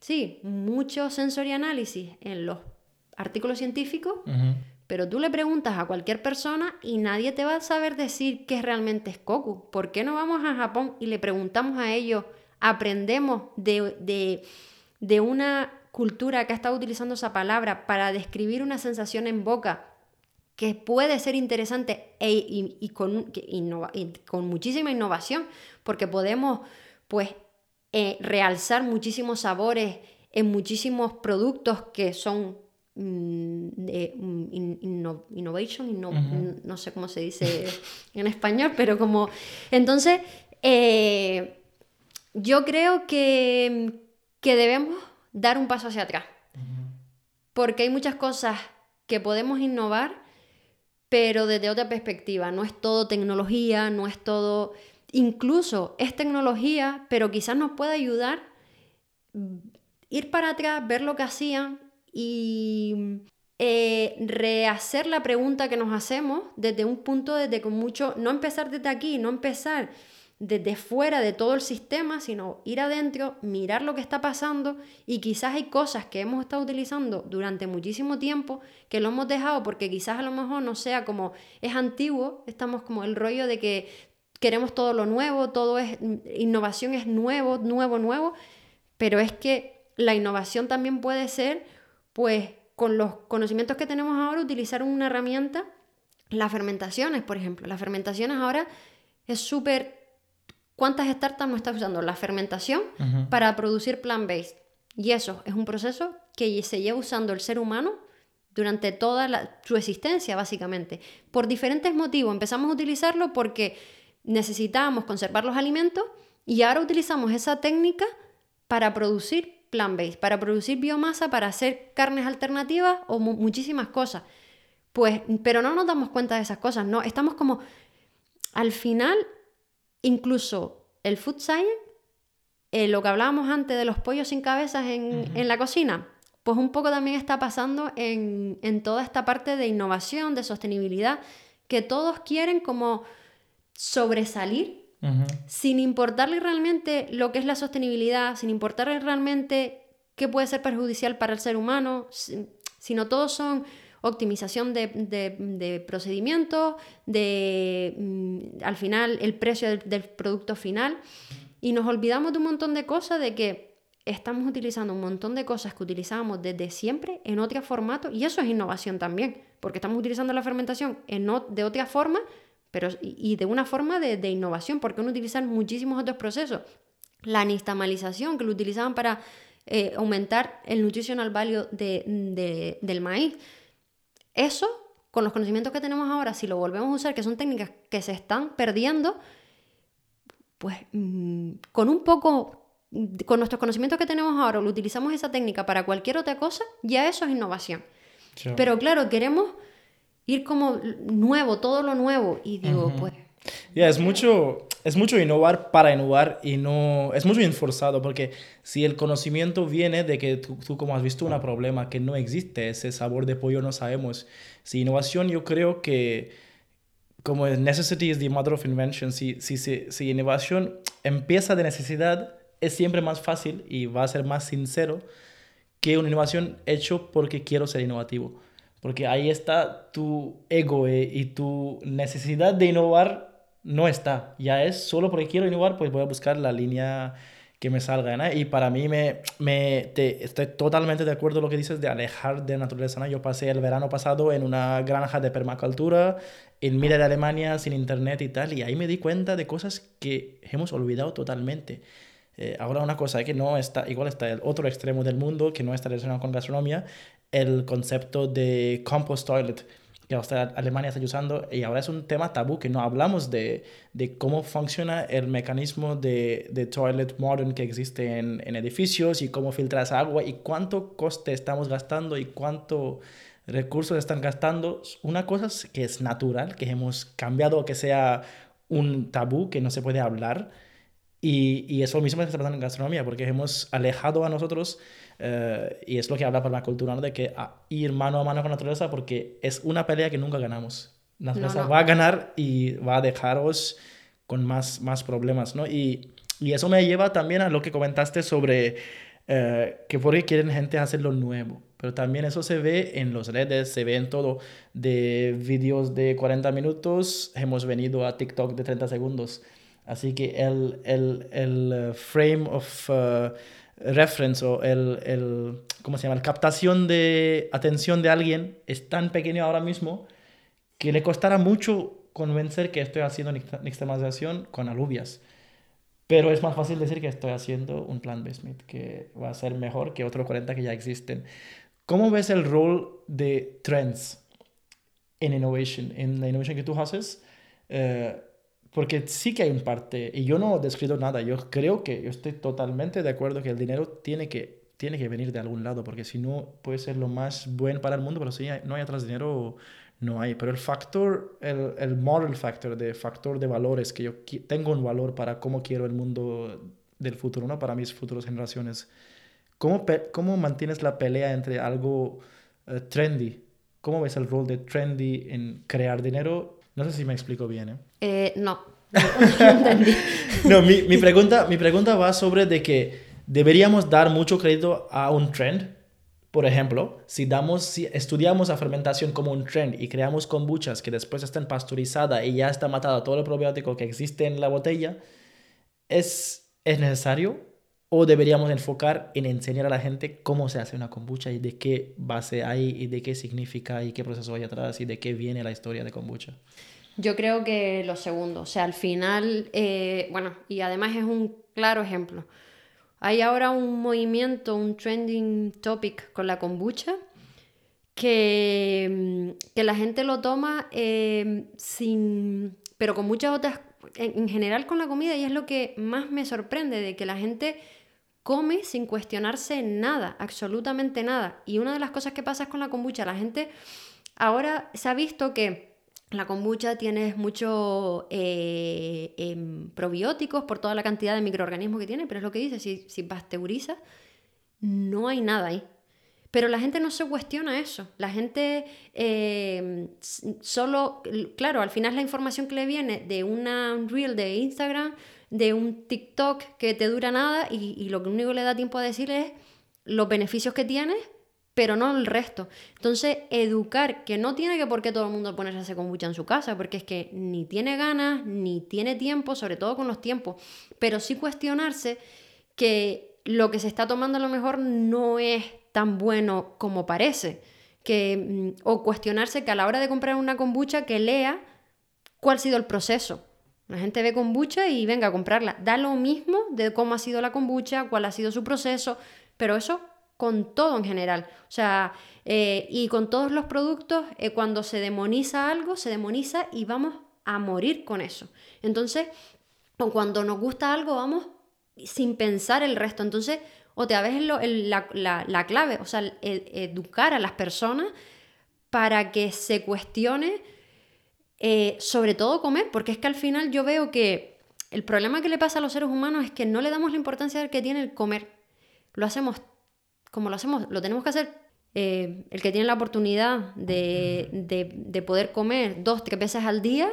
sí, mucho sensory análisis en los artículos científicos, pero tú le preguntas a cualquier persona y nadie te va a saber decir qué realmente es Koku. ¿Por qué no vamos a Japón y le preguntamos a ellos, aprendemos de, de, de una cultura que ha estado utilizando esa palabra para describir una sensación en boca que puede ser interesante e, y, con, con, muchísima innovación, porque podemos pues eh, realzar muchísimos sabores en muchísimos productos que son mm, de mm, innovation, no sé cómo se dice en español, pero como... Entonces, eh, yo creo que, que debemos dar un paso hacia atrás, porque hay muchas cosas que podemos innovar pero desde otra perspectiva. No es todo tecnología, no es todo... Incluso es tecnología, pero quizás nos pueda ayudar ir para atrás, ver lo que hacían y eh, rehacer la pregunta que nos hacemos desde un punto desde con mucho, no empezar desde aquí, no empezar desde fuera de todo el sistema, sino ir adentro, mirar lo que está pasando y quizás hay cosas que hemos estado utilizando durante muchísimo tiempo que lo hemos dejado porque quizás a lo mejor no sea como es antiguo, estamos como el rollo de que queremos todo lo nuevo, todo es innovación es nuevo, nuevo, nuevo, pero es que la innovación también puede ser pues con los conocimientos que tenemos ahora utilizar una herramienta, las fermentaciones, por ejemplo, las fermentaciones ahora es súper ¿Cuántas startups no están usando la fermentación para producir plant-based? Y eso es un proceso que se lleva usando el ser humano durante toda su existencia, básicamente. Por diferentes motivos. Empezamos a utilizarlo porque necesitábamos conservar los alimentos y ahora utilizamos esa técnica para producir plant-based, para producir biomasa, para hacer carnes alternativas o muchísimas cosas. Pues, pero no nos damos cuenta de esas cosas, ¿no? Estamos como, al final, Incluso el food science, eh, lo que hablábamos antes de los pollos sin cabezas en, la cocina, pues un poco también está pasando en, toda esta parte de innovación, de sostenibilidad, que todos quieren como sobresalir sin importarle realmente lo que es la sostenibilidad, sin importarle realmente qué puede ser perjudicial para el ser humano, sino todos son optimización de, procedimientos, de mm, al final el precio del, producto final. Y nos olvidamos de un montón de cosas, de que estamos utilizando un montón de cosas que utilizábamos desde siempre en otro formato, y eso es innovación también, porque estamos utilizando la fermentación en de otra forma, pero y de una forma de, innovación, porque uno utiliza muchísimos otros procesos. La nistamalización, que lo utilizaban para eh, aumentar el nutritional value del maíz. Eso, con los conocimientos que tenemos ahora, si lo volvemos a usar, que son técnicas que se están perdiendo, pues mm, con un poco, con nuestros conocimientos que tenemos ahora, lo utilizamos esa técnica para cualquier otra cosa, ya eso es innovación. Pero claro, queremos ir como nuevo, todo lo nuevo, y digo, pues... Ya, es mucho es mucho innovar para innovar y no... Es mucho enforzado porque si el conocimiento viene de que tú, tú, como has visto un problema que no existe, ese sabor de pollo no sabemos. Si innovación yo creo que como necessity is the mother of invention, si, si, si, si innovación empieza de necesidad, es siempre más fácil y va a ser más sincero que una innovación hecho porque quiero ser innovativo. Porque ahí está tu ego eh, y tu necesidad de innovar no está. Ya es solo porque quiero innovar, pues voy a buscar la línea que me salga. Y para mí me, me estoy totalmente de acuerdo con lo que dices de alejar de naturaleza. Yo pasé el verano pasado en una granja de permacultura en Mira de Alemania sin internet y tal, y ahí me di cuenta de cosas que hemos olvidado totalmente. Eh, ahora una cosa que no está, igual está el otro extremo del mundo, que no está relacionado con gastronomía, el concepto de compost toilet que Alemania está usando y ahora es un tema tabú que no hablamos de, de cómo funciona el mecanismo de, de toilet modern que existe en, en, edificios y cómo filtras agua y cuánto coste estamos gastando y cuánto recursos están gastando. Una cosa que es natural, que hemos cambiado que sea un tabú que no se puede hablar y, y eso mismo está pasando en gastronomía porque hemos alejado a nosotros eh, y es lo que habla permacultura, ¿no? de que ir mano a mano con la naturaleza porque es una pelea que nunca ganamos. La naturaleza va a ganar y va a dejaros con más, más problemas, ¿no? Y, y eso me lleva también a lo que comentaste sobre eh, que porque quieren gente hacer lo nuevo. Pero también eso se ve en los redes, se ve en todo. De vídeos de 40 minutos, hemos venido a TikTok de 30 segundos. Así que el, el, el eh, frame of reference o el, el, ¿cómo se llama? La captación de atención de alguien es tan pequeño ahora mismo que le costará mucho convencer que estoy haciendo nixtamalización con alubias. Pero es más fácil decir que estoy haciendo un plan based que va a ser mejor que otros 40 que ya existen. ¿Cómo ves el rol de trends en innovation, en la innovation que tú haces? Eh, porque sí que hay un parte, y yo no descrito nada, yo creo que yo estoy totalmente de acuerdo que el dinero tiene que, tiene que venir de algún lado, porque si no puede ser lo más bueno para el mundo, pero si no hay atrás dinero, no hay. Pero el factor, el, el moral factor, de factor de valores, que yo tengo un valor para cómo quiero el mundo del futuro, ¿no? Para mis futuras generaciones. ¿Cómo, cómo mantienes la pelea entre algo eh, trendy? ¿Cómo ves el rol de trendy en crear dinero no sé si me explico bien, ¿eh? eh no. no, mi, mi, pregunta, mi pregunta va sobre de que deberíamos dar mucho crédito a un trend. Por ejemplo, si, damos, si estudiamos la fermentación como un trend y creamos kombuchas que después estén pasteurizadas y ya está matado todo el probiótico que existe en la botella, ¿es, ¿es necesario? ¿O deberíamos enfocar en enseñar a la gente cómo se hace una kombucha y de qué base hay y de qué significa y qué proceso hay atrás y de qué viene la historia de kombucha? Yo creo que lo segundo, o sea, al final, eh, bueno, y además es un claro ejemplo. Hay ahora un movimiento, un trending topic con la kombucha que, mm, que la gente lo toma eh, sin, pero con muchas otras, en, general con la comida, y es lo que más me sorprende, de que la gente come sin cuestionarse nada, absolutamente nada. Y una de las cosas que pasa con la kombucha, la gente ahora se ha visto que la kombucha tiene muchos eh, em, probióticos por toda la cantidad de microorganismos que tiene, pero es lo que dice, si, si pasteuriza, no hay nada ahí. Pero la gente no se cuestiona eso. La gente em, solo, claro, al final la información que le viene de una, un reel de Instagram, de un TikTok que te dura nada y, y lo único que le da tiempo a decir es los beneficios que tienes pero no el resto. Entonces, educar, que no tiene que por qué todo el mundo ponerse a hacer kombucha en su casa, porque es que ni tiene ganas, ni tiene tiempo, sobre todo con los tiempos, pero sí cuestionarse que lo que se está tomando a lo mejor no es tan bueno como parece. Que, mm, o cuestionarse que a la hora de comprar una kombucha que lea cuál ha sido el proceso. La gente ve kombucha y venga a comprarla. Da lo mismo de cómo ha sido la kombucha, cuál ha sido su proceso, pero eso con todo en general. O sea, eh, y con todos los productos, eh, cuando se demoniza algo, se demoniza y vamos a morir con eso. Entonces, cuando nos gusta algo, vamos sin pensar el resto. Entonces, otra vez la, la, clave, o sea, educar a las personas para que se cuestione, eh, sobre todo comer, porque es que al final yo veo que el problema que le pasa a los seres humanos es que no le damos la importancia que tiene el comer. Lo hacemos como lo hacemos, lo tenemos que hacer. Eh, el que tiene la oportunidad de, poder comer dos, tres veces al día,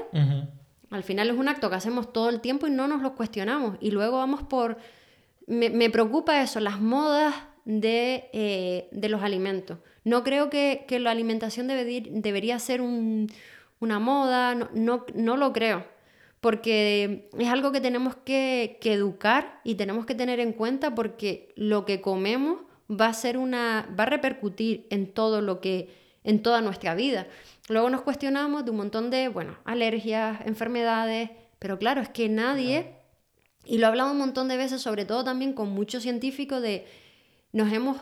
al final es un acto que hacemos todo el tiempo y no nos lo cuestionamos. Y luego vamos por... Me, preocupa eso, las modas de, eh, los alimentos. No creo que, la alimentación debería ser una moda, no, no, lo creo porque es algo que tenemos que, que, educar y tenemos que tener en cuenta porque lo que comemos va a ser una va a repercutir en todo lo que en toda nuestra vida. Luego nos cuestionamos de un montón de, bueno, alergias, enfermedades, pero claro, es que nadie Y lo he hablado un montón de veces, sobre todo también con muchos científicos, de nos hemos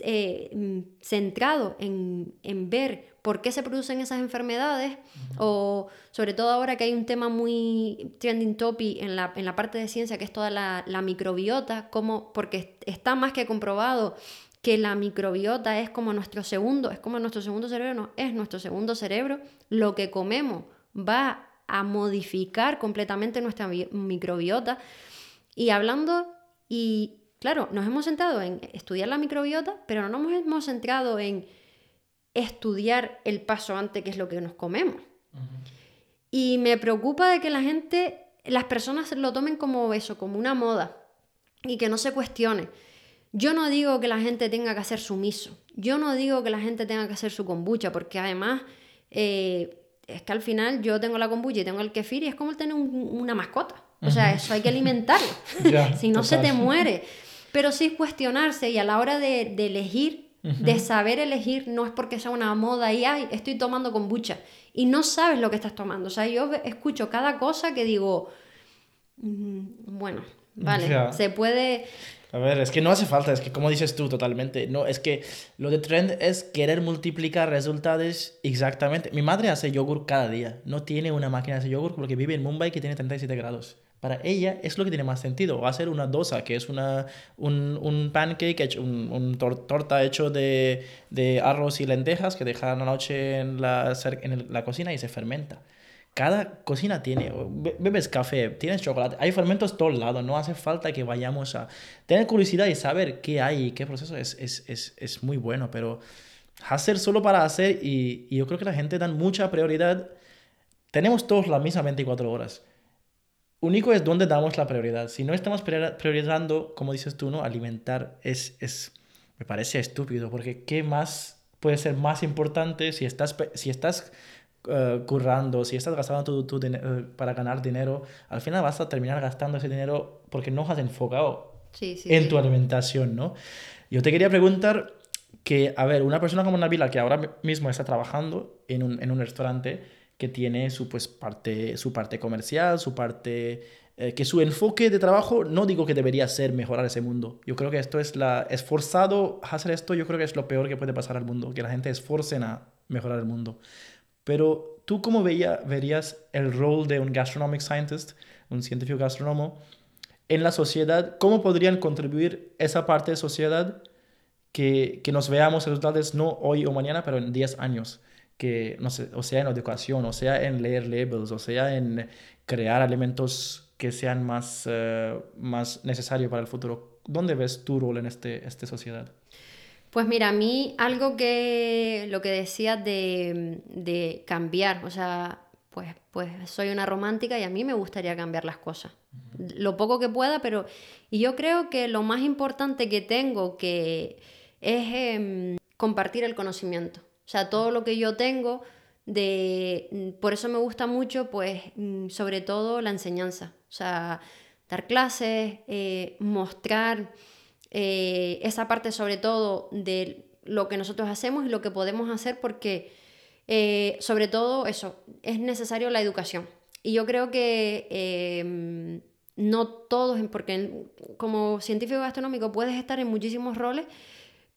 eh, centrado en, en, ver por qué se producen esas enfermedades, o sobre todo ahora que hay un tema muy trending topic en la, en la parte de ciencia, que es toda la, la microbiota, como, porque está más que comprobado que la microbiota es como nuestro segundo, es como nuestro segundo cerebro, no, es nuestro segundo cerebro, lo que comemos va a modificar completamente nuestra microbiota. Y hablando, y claro, nos hemos centrado en estudiar la microbiota, pero no nos hemos centrado en estudiar el paso antes, que es lo que nos comemos. Y me preocupa de que la gente, las personas lo tomen como eso, como una moda, y que no se cuestione. Yo no digo que la gente tenga que hacer sumiso. Yo no digo que la gente tenga que hacer su kombucha, porque además eh, es que al final yo tengo la kombucha y tengo el kefir y es como tener una mascota. O sea, eso hay que alimentarlo. si no se te muere. Pero sí cuestionarse y a la hora de, elegir, de saber elegir, no es porque sea una moda y, ay, estoy tomando kombucha. Y no sabes lo que estás tomando. O sea, yo escucho cada cosa que digo, mm, bueno, vale, se puede... A ver, es que no hace falta, es que como dices tú totalmente, no, es que lo de trend es querer multiplicar resultados exactamente. Mi madre hace yogur cada día, no tiene una máquina de yogur porque vive en Mumbai que tiene 37 grados. Para ella es lo que tiene más sentido. Va a ser una dosa, que es una, un, un pancake, hecho, un, un torta hecho de, de, arroz y lentejas que deja la noche en la, en la cocina y se fermenta. Cada cocina tiene, bebes café, tienes chocolate, hay fermentos todos lados, no hace falta que vayamos a tener curiosidad y saber qué hay qué proceso es, es, es, es muy bueno, pero hacer solo para hacer y, y, yo creo que la gente da mucha prioridad. Tenemos todos la misma 24 horas. Único es dónde damos la prioridad. Si no estamos priorizando, como dices tú, ¿no? alimentar es, es, me parece estúpido, porque ¿qué más puede ser más importante si estás, si estás uh, currando, si estás gastando tu, tu dinero para ganar dinero, al final vas a terminar gastando ese dinero porque no has enfocado en tu alimentación, ¿no? Yo te quería preguntar que, a ver, una persona como Nabila que ahora mismo está trabajando en un, en un restaurante que tiene su, pues, parte, su parte comercial, su parte eh, que su enfoque de trabajo no digo que debería ser mejorar ese mundo. Yo creo que esto es la esforzado hacer esto, yo creo que es lo peor que puede pasar al mundo, que la gente esforcen a mejorar el mundo. Pero tú cómo veía, verías el rol de un gastronomic scientist, un científico gastrónomo, en la sociedad? ¿Cómo podrían contribuir esa parte de sociedad que, que nos veamos resultados no hoy o mañana, pero en 10 años? Que, no sé, o sea en educación, o sea en leer labels, o sea en crear alimentos que sean más, uh, más necesarios para el futuro. ¿Dónde ves tu rol en este, esta sociedad? Pues mira, a mí algo que lo que decías de, de, cambiar, o sea, pues, pues soy una romántica y a mí me gustaría cambiar las cosas. Lo poco que pueda, pero... Y yo creo que lo más importante que tengo que es eh, compartir el conocimiento. O sea, todo lo que yo tengo, de, por eso me gusta mucho, pues, mm, sobre todo la enseñanza. O sea, dar clases, eh, mostrar eh, esa parte sobre todo de lo que nosotros hacemos y lo que podemos hacer porque eh, sobre todo eso, es necesario la educación. Y yo creo que em, no todos, porque como científico gastronómico puedes estar en muchísimos roles,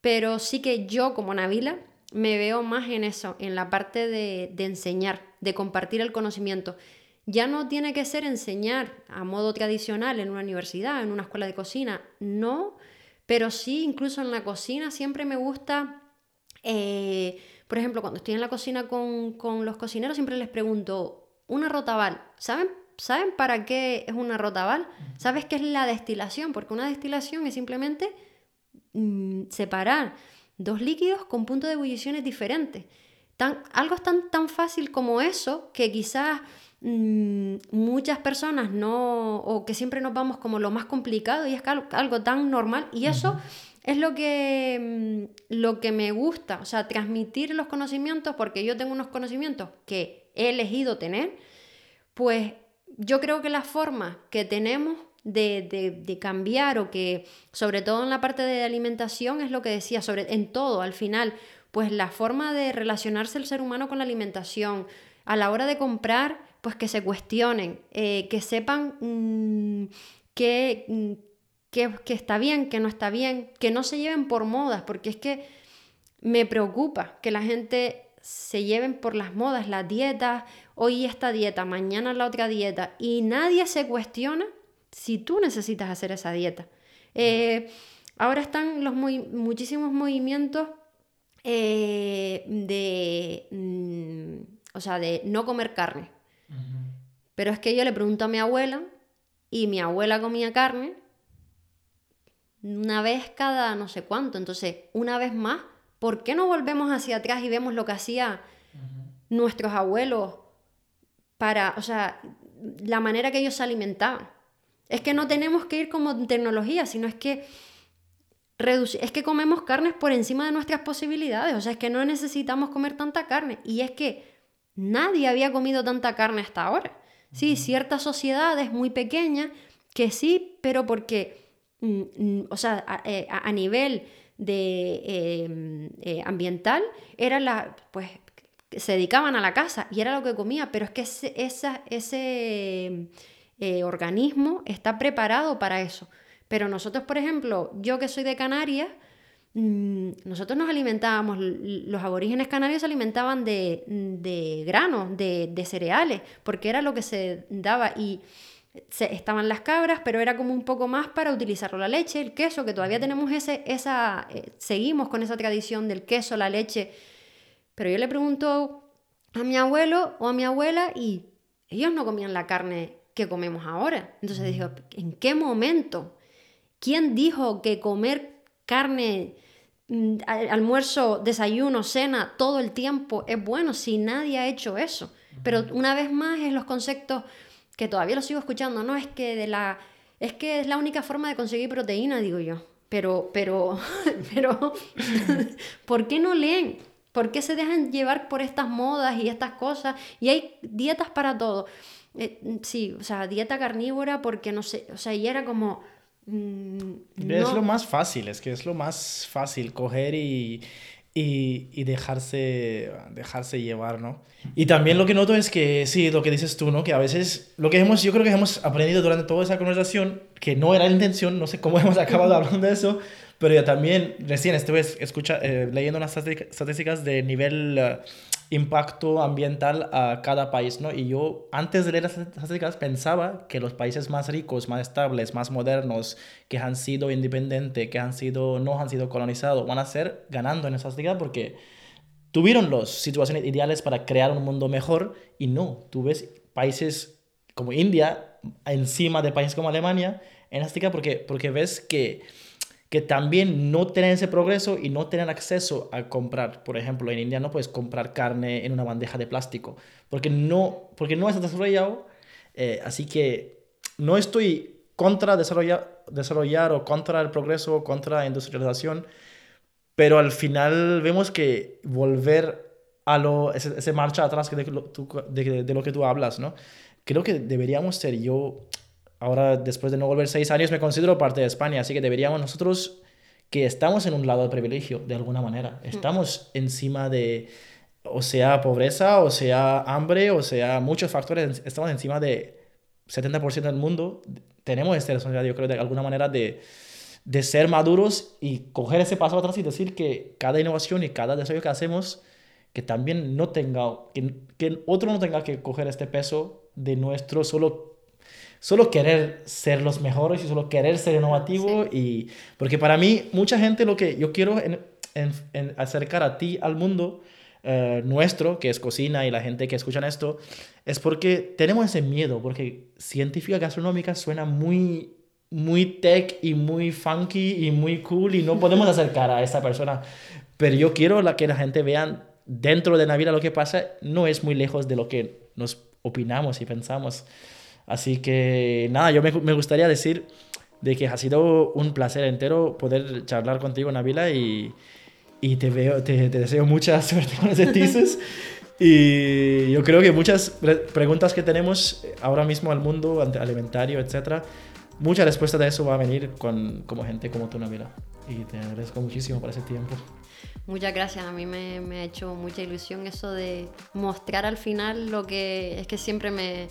pero sí que yo como Navila me veo más en eso, en la parte de, de enseñar, de compartir el conocimiento. Ya no tiene que ser enseñar a modo tradicional en una universidad, en una escuela de cocina, no, pero sí, incluso en la cocina siempre me gusta, eh, por ejemplo, cuando estoy en la cocina con, con, los cocineros, siempre les pregunto, una rotabal, ¿saben, ¿saben para qué es una rotabal? ¿Sabes qué es la destilación? Porque una destilación es simplemente mm, separar dos líquidos con puntos de ebullición diferentes. Tan, algo tan, tan fácil como eso que quizás Mm, muchas personas no, o que siempre nos vamos como lo más complicado y es algo, tan normal y eso es lo que, mm, lo que me gusta, o sea, transmitir los conocimientos porque yo tengo unos conocimientos que he elegido tener, pues yo creo que la forma que tenemos de, de, de, cambiar o que sobre todo en la parte de alimentación es lo que decía, sobre, en todo al final, pues la forma de relacionarse el ser humano con la alimentación, a la hora de comprar, pues que se cuestionen, eh, que sepan mm, qué, mm, qué, qué está bien, qué no está bien, que no se lleven por modas, porque es que me preocupa que la gente se lleven por las modas, las dietas, hoy esta dieta, mañana la otra dieta, y nadie se cuestiona si tú necesitas hacer esa dieta. Eh, ahora están los muy, muchísimos movimientos eh, de, mm, o sea, de no comer carne. Pero es que yo le pregunto a mi abuela y mi abuela comía carne una vez cada no sé cuánto. Entonces, una vez más, ¿por qué no volvemos hacia atrás y vemos lo que hacían nuestros abuelos para, o sea, la manera que ellos se alimentaban? Es que no tenemos que ir como tecnología, sino es que es que comemos carnes por encima de nuestras posibilidades, o sea, es que no necesitamos comer tanta carne. Y es que nadie había comido tanta carne hasta ahora. Sí, ciertas sociedades muy pequeñas que sí, pero porque, mm, mm, o sea, a, eh, nivel de em, eh, ambiental era la, pues, se dedicaban a la casa y era lo que comía, pero es que ese, ese eh, organismo está preparado para eso. Pero nosotros, por ejemplo, yo que soy de Canarias, mm, nosotros nos alimentábamos, los aborígenes canarios se alimentaban de, granos, de, cereales, porque era lo que se daba y se, estaban las cabras, pero era como un poco más para utilizarlo, la leche, el queso, que todavía tenemos ese, esa, eh, seguimos con esa tradición del queso, la leche, pero yo le pregunto a mi abuelo o a mi abuela y ellos no comían la carne que comemos ahora. Entonces digo, ¿en qué momento? ¿Quién dijo que comer carne, mm, almuerzo, desayuno, cena, todo el tiempo es bueno si nadie ha hecho eso? Pero una vez más es los conceptos que todavía los sigo escuchando, no es que de la es que es la única forma de conseguir proteína, digo yo. Pero pero pero ¿por qué no leen? ¿Por qué se dejan llevar por estas modas y estas cosas? Y hay dietas para todo. Eh, sí, o sea, dieta carnívora porque no sé, o sea, y era como... Mm, es lo más fácil, es que es lo más fácil coger y, y, y, dejarse, dejarse llevar, ¿no? Y también lo que noto es que, sí, lo que dices tú, ¿no? Que a veces, lo que hemos, yo creo que hemos aprendido durante toda esa conversación, que no era la intención, no sé cómo hemos acabado hablando de eso, pero yo también recién estuve escucha, eh, leyendo unas estadísticas de nivel eh, impacto ambiental a cada país, ¿no? Y yo antes de leer las estadísticas pensaba que los países más ricos, más estables, más modernos, que han sido independientes, que han sido, no han sido colonizados, van a ser ganando en esa estadística porque tuvieron las situaciones ideales para crear un mundo mejor y no, tú ves países como India encima de países como Alemania en esta estadística porque, porque ves que que también no tienen ese progreso y no tienen acceso a comprar. Por ejemplo, en India no puedes comprar carne en una bandeja de plástico porque no, porque no está desarrollado. Eh, así que no estoy contra desarrollar, desarrollar o contra el progreso contra la industrialización, pero al final vemos que volver a lo, ese, marcha atrás de, de, lo que tú hablas, ¿no? Creo que deberíamos ser yo ahora después de no volver seis años me considero parte de España, así que deberíamos nosotros que estamos en un lado de privilegio, de alguna manera. Mm. Estamos encima de, o sea, pobreza, o sea, hambre, o sea, muchos factores, estamos encima de 70% del mundo. Tenemos esta responsabilidad, yo creo, de alguna manera de, de ser maduros y coger ese paso atrás y decir que cada innovación y cada desarrollo que hacemos, que también no tenga, que, que otro no tenga que coger este peso de nuestro solo solo querer ser los mejores y solo querer ser innovativo. Y, porque para mí, mucha gente lo que yo quiero en, en, acercar a ti, al mundo eh, nuestro, que es cocina y la gente que escucha esto, es porque tenemos ese miedo, porque científica gastronómica suena muy muy tech y muy funky y muy cool y no podemos acercar a esa persona. Pero yo quiero la, que la gente vea dentro de Navidad lo que pasa, no es muy lejos de lo que nos opinamos y pensamos. Así que nada, yo me, me, gustaría decir de que ha sido un placer entero poder charlar contigo, Navila, y, y te, veo, te, te, deseo mucha suerte con ese tesis. y yo creo que muchas preguntas que tenemos ahora mismo al mundo alimentario, etcétera, mucha respuesta de eso va a venir con como gente como tú, Navila. Y te agradezco muchísimo por ese tiempo. Muchas gracias, a mí me, me ha hecho mucha ilusión eso de mostrar al final lo que es que siempre me,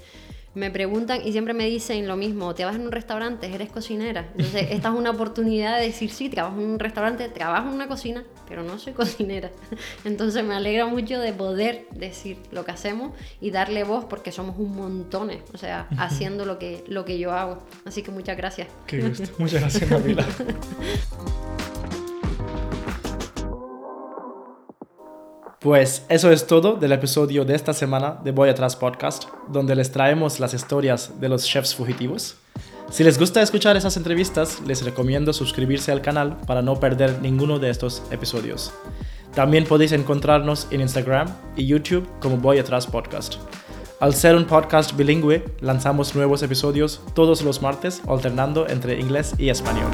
me preguntan y siempre me dicen lo mismo, te vas en un restaurante, eres cocinera. Entonces, esta es una oportunidad de decir, sí, trabajo en un restaurante, trabajo en una cocina, pero no soy cocinera. Entonces, me alegra mucho de poder decir lo que hacemos y darle voz porque somos un montón, o sea, haciendo lo que, lo que yo hago. Así que muchas gracias. Qué gusto. Muchas gracias, Nabila. Pues eso es todo del episodio de esta semana de Voy Atrás Podcast, donde les traemos las historias de los chefs fugitivos. Si les gusta escuchar esas entrevistas, les recomiendo suscribirse al canal para no perder ninguno de estos episodios. También podéis encontrarnos en Instagram y YouTube como Voy Atrás Podcast. Al ser un podcast bilingüe, lanzamos nuevos episodios todos los martes, alternando entre inglés y español.